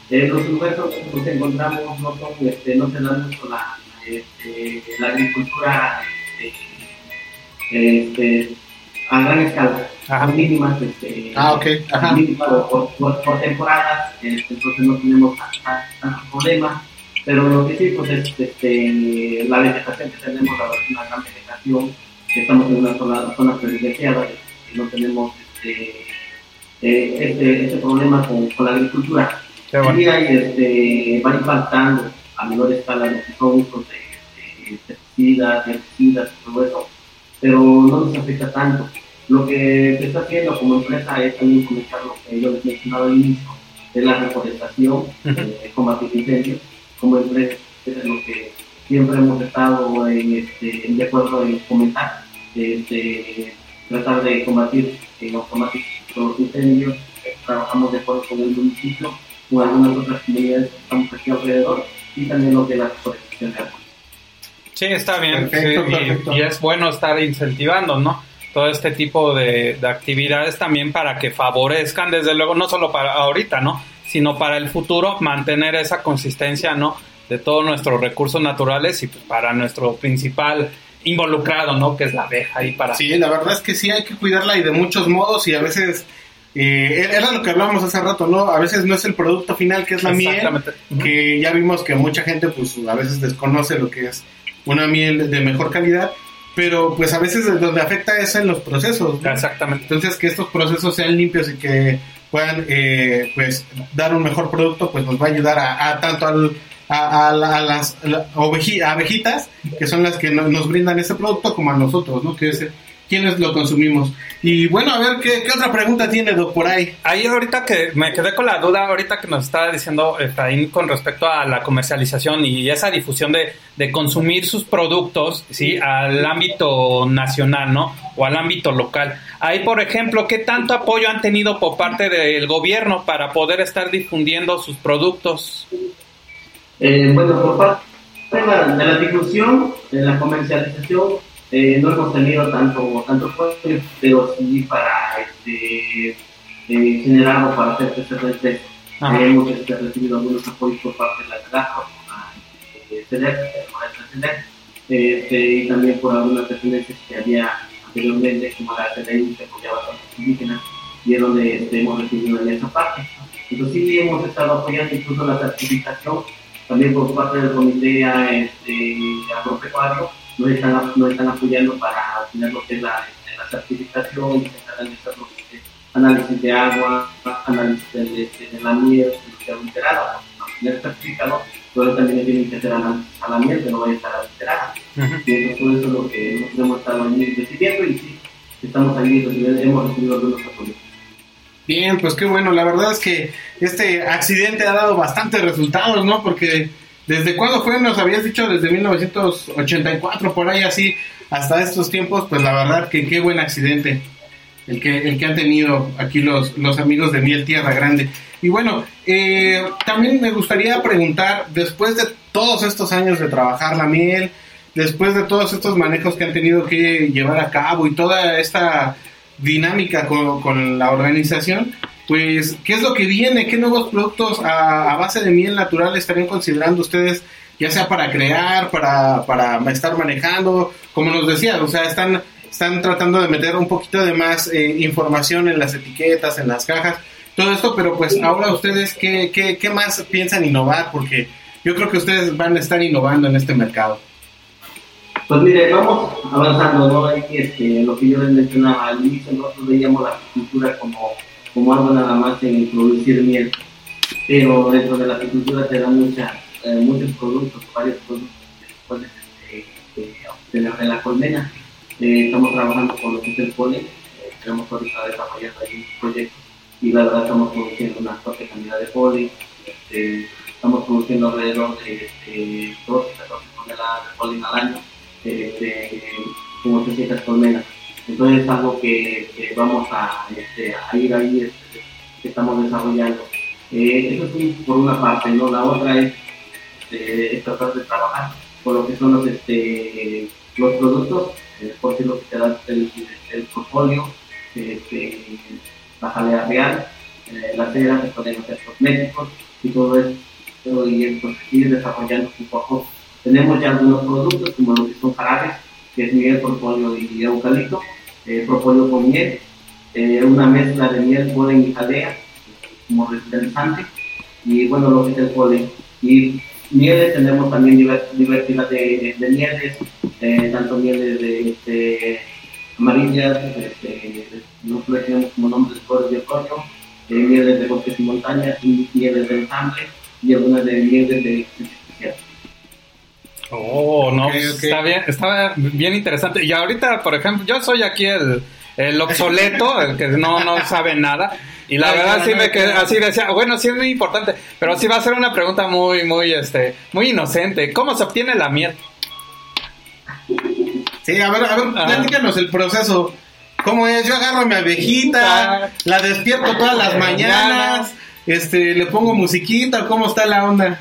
Eh, los lugares donde nos encontramos no son, este, no se da mucho la, este, la agricultura este, este, a gran escala, Ajá. son mínimas, este, Ah, ok. Ajá. mínimas por, por, por temporadas, este, entonces no tenemos tantos problemas. Pero lo que sí, pues es este, la vegetación que tenemos, la verdad es una gran vegetación, estamos en una zona, zona privilegiada, y no tenemos este, eh, este, este problema con, con la agricultura. Qué bueno. Sí hay, este, va impactando a menor escala lo que son usos de, de pesticidas, de herbicidas, todo eso, pero no nos afecta tanto. Lo que se está haciendo como empresa es también comenzar lo que yo les mencionaba al inicio, es la reforestación, eh, combatir incendios, como empresa es lo que siempre hemos estado en, este, de acuerdo en comentar, este, tratar de combatir en automático los incendios, trabajamos de acuerdo con el municipio con algunas otras comunidades que estamos aquí alrededor y también lo que es la recolección de. Sí, está bien. Perfecto, sí, y- perfecto. Y, es bueno estar incentivando, ¿no? Todo este tipo de, de actividades también para que favorezcan, desde luego, no solo para ahorita, ¿no? Sino para el futuro, mantener esa consistencia, ¿no? De todos nuestros recursos naturales y pues, para nuestro principal involucrado, ¿no? Que es la abeja y para... Sí, la verdad es que sí hay que cuidarla y de muchos modos y a veces eh, era lo que hablábamos hace rato, ¿no? A veces no es el producto final que es la miel, que ya vimos que mucha gente pues a veces desconoce lo que es una miel de mejor calidad, pero pues a veces donde afecta es en los procesos, ¿no? Exactamente. Entonces que estos procesos sean limpios y que puedan eh, pues dar un mejor producto pues nos va a ayudar a, a tanto al, a, a la- a las la- oveji- abejitas que son las que no- nos brindan ese producto como a nosotros, ¿no? Que es quienes lo consumimos. Y bueno, a ver, ¿qué, qué otra pregunta tiene, Doc, por ahí? Ahí ahorita que me quedé con la duda, ahorita que nos estaba diciendo Efraín con respecto a la comercialización y esa difusión de, de consumir sus productos, ¿sí? Al ámbito nacional, ¿no? O al ámbito local. Ahí, por ejemplo, ¿qué tanto apoyo han tenido por parte del gobierno para poder estar difundiendo sus productos? Eh, bueno, por parte de la, de la difusión, de la comercialización, eh, no hemos tenido tanto, tanto apoyo, pero sí para este, eh, generar o para hacer crecer la empresa. Ajá. Hemos este, recibido algunos apoyos por parte de la CEDACO, la eh, este, y también por algunas dependencias que había anteriormente, como la CEDEC, que apoyaba a los indígenas, y es donde este, hemos recibido en esa parte. Entonces sí hemos estado apoyando incluso la certificación también por parte del comité este, agropecuario nos están, nos están apoyando para obtener lo que es la, la certificación, análisis de agua, análisis de, de, de la miel, de alterado, para obtener certificado, pero también tienen que hacer análisis a la miel que no vaya a estar alterada. Y entonces todo eso es lo que nosotros hemos estado ahí recibiendo y sí, estamos ahí recibiendo, hemos recibido algunos apoyos. Bien, pues qué bueno, la verdad es que este accidente ha dado bastantes resultados, ¿no? Porque desde cuándo fue, nos habías dicho, desde 1984, por ahí así, hasta estos tiempos, pues la verdad que qué buen accidente el que, el que han tenido aquí los, los amigos de Miel Tierra Grande. Y bueno, eh, también me gustaría preguntar, después de todos estos años de trabajar la miel, después de todos estos manejos que han tenido que llevar a cabo y toda esta dinámica con, con la organización, pues, ¿qué es lo que viene? ¿Qué nuevos productos a, a base de miel natural estarían considerando ustedes, ya sea para crear, para, para estar manejando? Como nos decían, o sea, están, están tratando de meter un poquito de más eh, información en las etiquetas, en las cajas, todo esto, pero pues ahora ustedes, ¿qué, qué, qué más piensan innovar? Porque yo creo que ustedes van a estar innovando en este mercado. Pues mire, vamos avanzando, ¿no? Este, lo que yo les mencionaba al inicio, nosotros veíamos la apicultura como, como algo nada más en producir miel, pero dentro de la apicultura te dan muchas, eh, muchos productos, varios productos puedes este, eh, obtener de la colmena. Eh, estamos trabajando con lo que es el polen, eh, tenemos ahorita desarrollando ahí un proyecto y la verdad estamos produciendo una fuerte cantidad de polen, este, estamos produciendo alrededor de este, 12, 14 toneladas de polen al año este, como 800 colmenas. Entonces es algo que, vamos a, este, a, ir ahí, que estamos desarrollando. Eh, eso es un, por una parte, ¿no? La otra es, este, es tratar de trabajar con lo que son los, este, los productos, eh, porque lo que te da el, el portfolio, este, la jalea real, eh, la cera, se pueden hacer cosméticos y todo eso, y esto, ir desarrollando a poco. Tenemos ya algunos productos como lo que son jarabes, que es miel, propóleo y eucalipto, eh, con miel, eh, una mezcla de miel, polen y jalea como revitalizante, y bueno, lo que es el polen. Y mieles, tenemos también diver- diversidad de, de mieles, eh, tanto mieles de, este, amarillas, este, nosotros tenemos como nombre de flores de otoño, eh, mieles de bosques y montañas, y mieles de ensamble, y algunas de mieles de. Oh, no, pues, está bien, está bien interesante. Y ahorita, por ejemplo, yo soy aquí el, el obsoleto, el que no, no sabe nada. Y la verdad no, sí no, me quedé así decía, bueno, sí es muy importante, pero sí va a ser una pregunta muy, muy, este, muy inocente. ¿Cómo se obtiene la miel? Sí, a ver, a ver, Ajá. platícanos el proceso. ¿Cómo es? Yo agarro a mi abejita, Ah. la despierto todas las mañanas, este, le pongo musiquita, ¿cómo está la onda?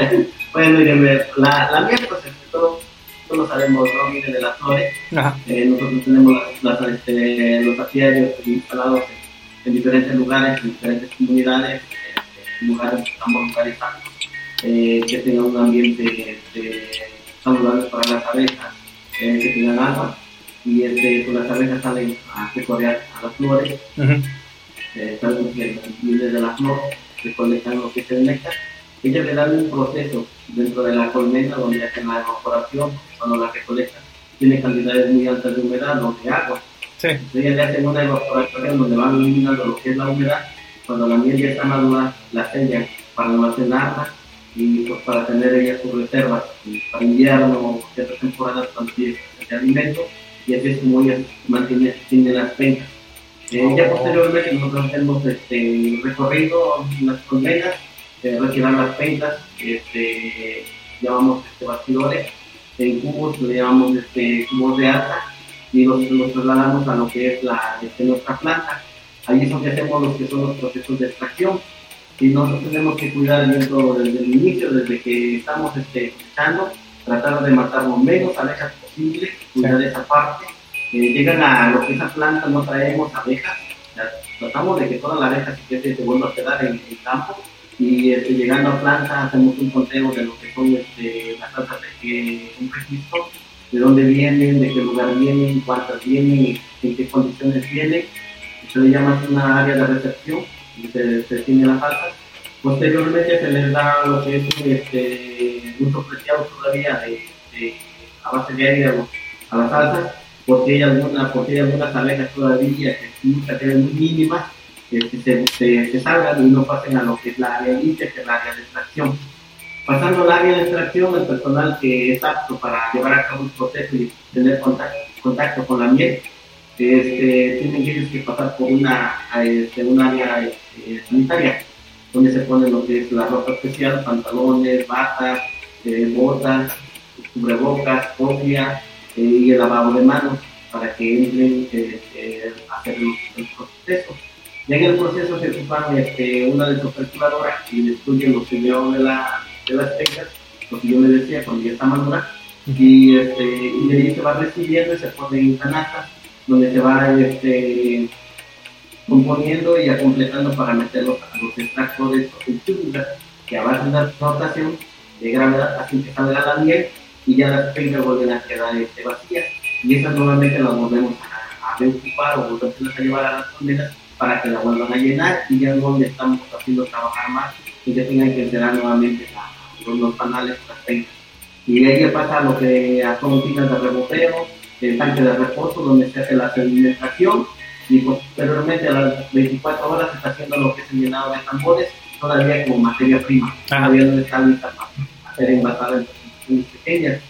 bueno, miren, la, la miel, pues, este, todo, todos sabemos, ¿no? Viene de las flores. Eh, nosotros tenemos las, las, este, los apiarios instalados en, en diferentes lugares, en diferentes comunidades, este, lugares que estamos localizados, eh, que tengan un ambiente este, saludable para las abejas, eh, que tengan agua, y este, pues las abejas salen a recorrer a las flores, Ujú. eh, sabemos que de la flor, recolectan lo que es el néctar, ellas le dan un proceso dentro de la colmena donde hacen la evaporación, cuando la recolectan, tiene cantidades muy altas de humedad o de agua, Sí. entonces ellas le hacen una evaporación donde van eliminando lo que es la humedad, cuando la miel ya está madura, la sellan para almacenarla y pues para tener ellas sus reservas para invierno o ciertas temporadas tiene de alimento y así es como ellas mantienen, tienen las pencas. Eh, ya posteriormente nosotros hemos este, recorrido las colmenas, eh, retirar las pencas, este, llamamos este, bastidores, en cubos le llamamos este, cubos de alta y los, los trasladamos a lo que es la, este, nuestra planta. Ahí es donde hacemos los que son los procesos de extracción y nosotros tenemos que cuidar dentro desde el inicio, desde que estamos este, cosechando, tratar de matar lo menos abejas posible, cuidar esa parte. Eh, llegan a lo que esa planta no traemos abejas, tratamos de que toda la abeja se, quede- se vuelva a quedar en el campo y llegando a planta hacemos un conteo de lo que son este, las plantas de que un registro de dónde vienen, de qué lugar vienen, cuántas vienen, en qué condiciones vienen. Se le llama una área de recepción y se, se tiene las altas. Posteriormente se les da lo que es este, un sofreciado todavía a base de aire a, las altas, porque hay, alguna, porque hay algunas abejas todavía que muchas quedan muy mínimas, que se, salgan y no pasen a lo que es la área limpia, que es la área de extracción. Pasando al área de extracción, el personal que es apto para llevar a cabo el proceso y tener contacto, con la miel, este, tienen que pasar por una, este, un área este, sanitaria, donde se pone lo que es la ropa especial, pantalones, batas, eh, botas, cubrebocas, copia eh, y el lavado de manos para que entren eh, a hacer el, el proceso. Ya en el proceso se ocupan este, una desoperculadora y destruye los fideos de, la, de las teclas, lo que yo les decía, cuando ya está madura, y, este, y de ahí se va recibiendo y se pone en canastas, donde se va este, componiendo y completando para meterlos a los extractores o centrífugas, que a base de una rotación de gravedad hacen que salga la miel y ya las pencas vuelven a quedar este, vacías. Y esas nuevamente las volvemos a, a reocupar o volvemos a llevar a las colmenas para que la vuelvan a llenar y ya es donde estamos haciendo trabajar más y ya tengan que enterar nuevamente la- los, los panales, las pencas. Y de ahí pasa lo que son tinas de reboteo, el tanque de reposo donde se hace la sedimentación y posteriormente a las 24 horas se está haciendo lo que es el llenado de tambores todavía como materia prima, todavía no está lista para ser envasada en porciones pequeñas.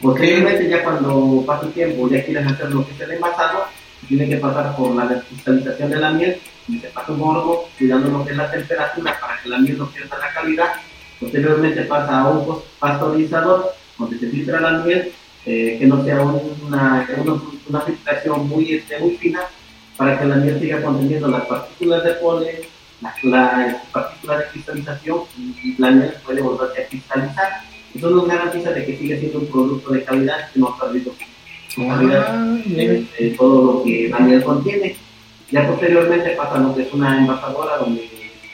Posteriormente ya cuando pasa el tiempo ya quieres hacer lo que es el envasado, tiene que pasar por la cristalización de la miel y se pasa un horno cuidando lo que es la temperatura para que la miel no pierda la calidad. Posteriormente pasa a un pasteurizador donde se filtra la miel, eh, que no sea una, una, una filtración muy, este, muy fina para que la miel siga conteniendo las partículas de polen, las las partículas de cristalización y la miel puede volverse a cristalizar. Eso nos garantiza de que sigue siendo un producto de calidad que no ha perdido su calidad de, de todo lo que la miel contiene. Ya posteriormente pasa lo que es una envasadora donde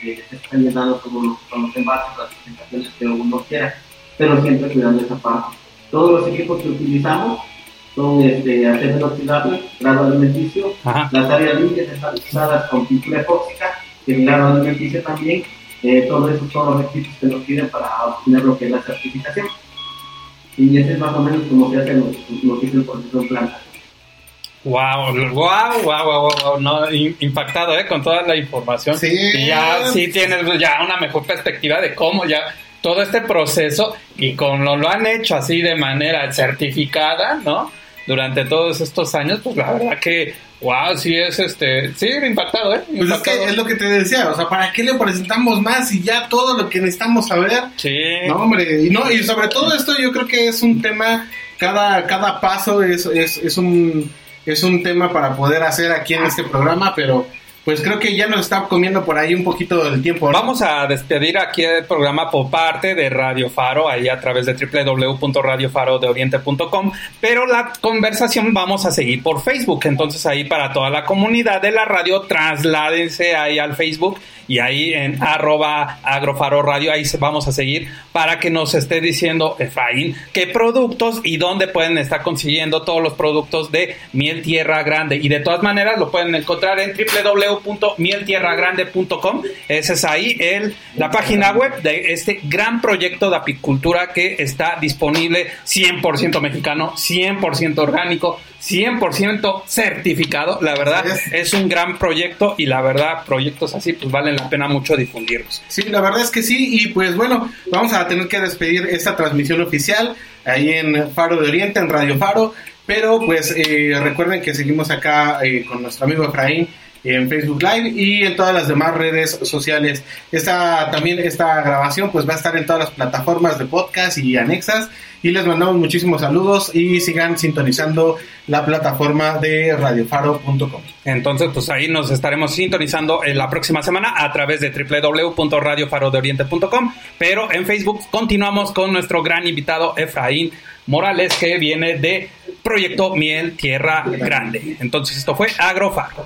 eh, se están llenando todos los, todos los envases, las presentaciones que uno quiera, pero siempre cuidando esa parte. Todos los equipos que utilizamos son este, acero inoxidable, grado alimenticio, las áreas limpias están usadas con pintura epóxica, que es grado alimenticio también, eh, todo eso son los requisitos que nos piden para obtener lo que es la certificación. Y ese es más o menos como se hace lo, lo que es el proceso en planta. Wow, wow, wow, wow, wow, no, impactado, eh, con toda la información. Sí. Y ya sí tienes ya una mejor perspectiva de cómo ya todo este proceso y con lo, lo han hecho así de manera certificada, ¿no? Durante todos estos años, pues la verdad que, wow, sí es este, sí, impactado, eh. Pues es impactado. que es lo que te decía, o sea, ¿para qué le presentamos más y ya todo lo que necesitamos saber? Sí. No, hombre, y, no, y sobre todo esto yo creo que es un tema, cada, cada paso es, es, es un, es un tema para poder hacer aquí en este programa, pero pues creo que ya nos está comiendo por ahí un poquito el tiempo. Vamos a despedir aquí el programa por parte de Radio Faro, ahí a través de www.radiofarodeoriente.com, pero la conversación vamos a seguir por Facebook, entonces ahí para toda la comunidad de la radio, trasládense ahí al Facebook y ahí en arroba agrofaro radio, ahí vamos a seguir para que nos esté diciendo Efraín qué productos y dónde pueden estar consiguiendo todos los productos de Miel Tierra Grande. Y de todas maneras lo pueden encontrar en www.mieltierragrande.com. Esa es ahí el, la página web de este gran proyecto de apicultura que está disponible 100% mexicano, 100% orgánico, 100% certificado. La verdad es un gran proyecto y la verdad proyectos así pues valen la pena mucho difundirlos. Sí, la verdad es que sí y pues bueno, vamos a tener que despedir esta transmisión oficial ahí en Faro de Oriente, en Radio Faro, pero pues eh, recuerden que seguimos acá eh, con nuestro amigo Efraín en Facebook Live y en todas las demás redes sociales. Esta, también esta grabación pues va a estar en todas las plataformas de podcast y anexas y les mandamos muchísimos saludos y sigan sintonizando la plataforma de radiofaro.com. Entonces, pues ahí nos estaremos sintonizando en la próxima semana a través de www.radiofarodeoriente.com, pero en Facebook continuamos con nuestro gran invitado Efraín Morales que viene de Proyecto Miel Tierra Grande. Entonces, esto fue Agrofaro.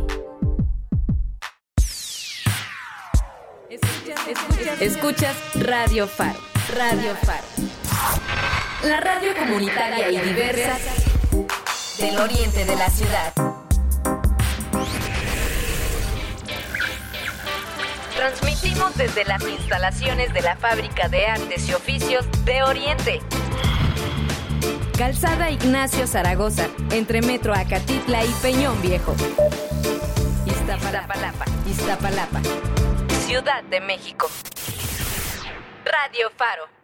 Escuchas, escuchas Radio Faro. Radio Faro. La radio comunitaria y diversa del oriente de la ciudad. Transmitimos desde las instalaciones de la Fábrica de Artes y Oficios de Oriente. Calzada Ignacio Zaragoza, entre Metro Acatitla y Peñón Viejo. Iztapalapa. Iztapalapa. Ciudad de México. Radio Faro.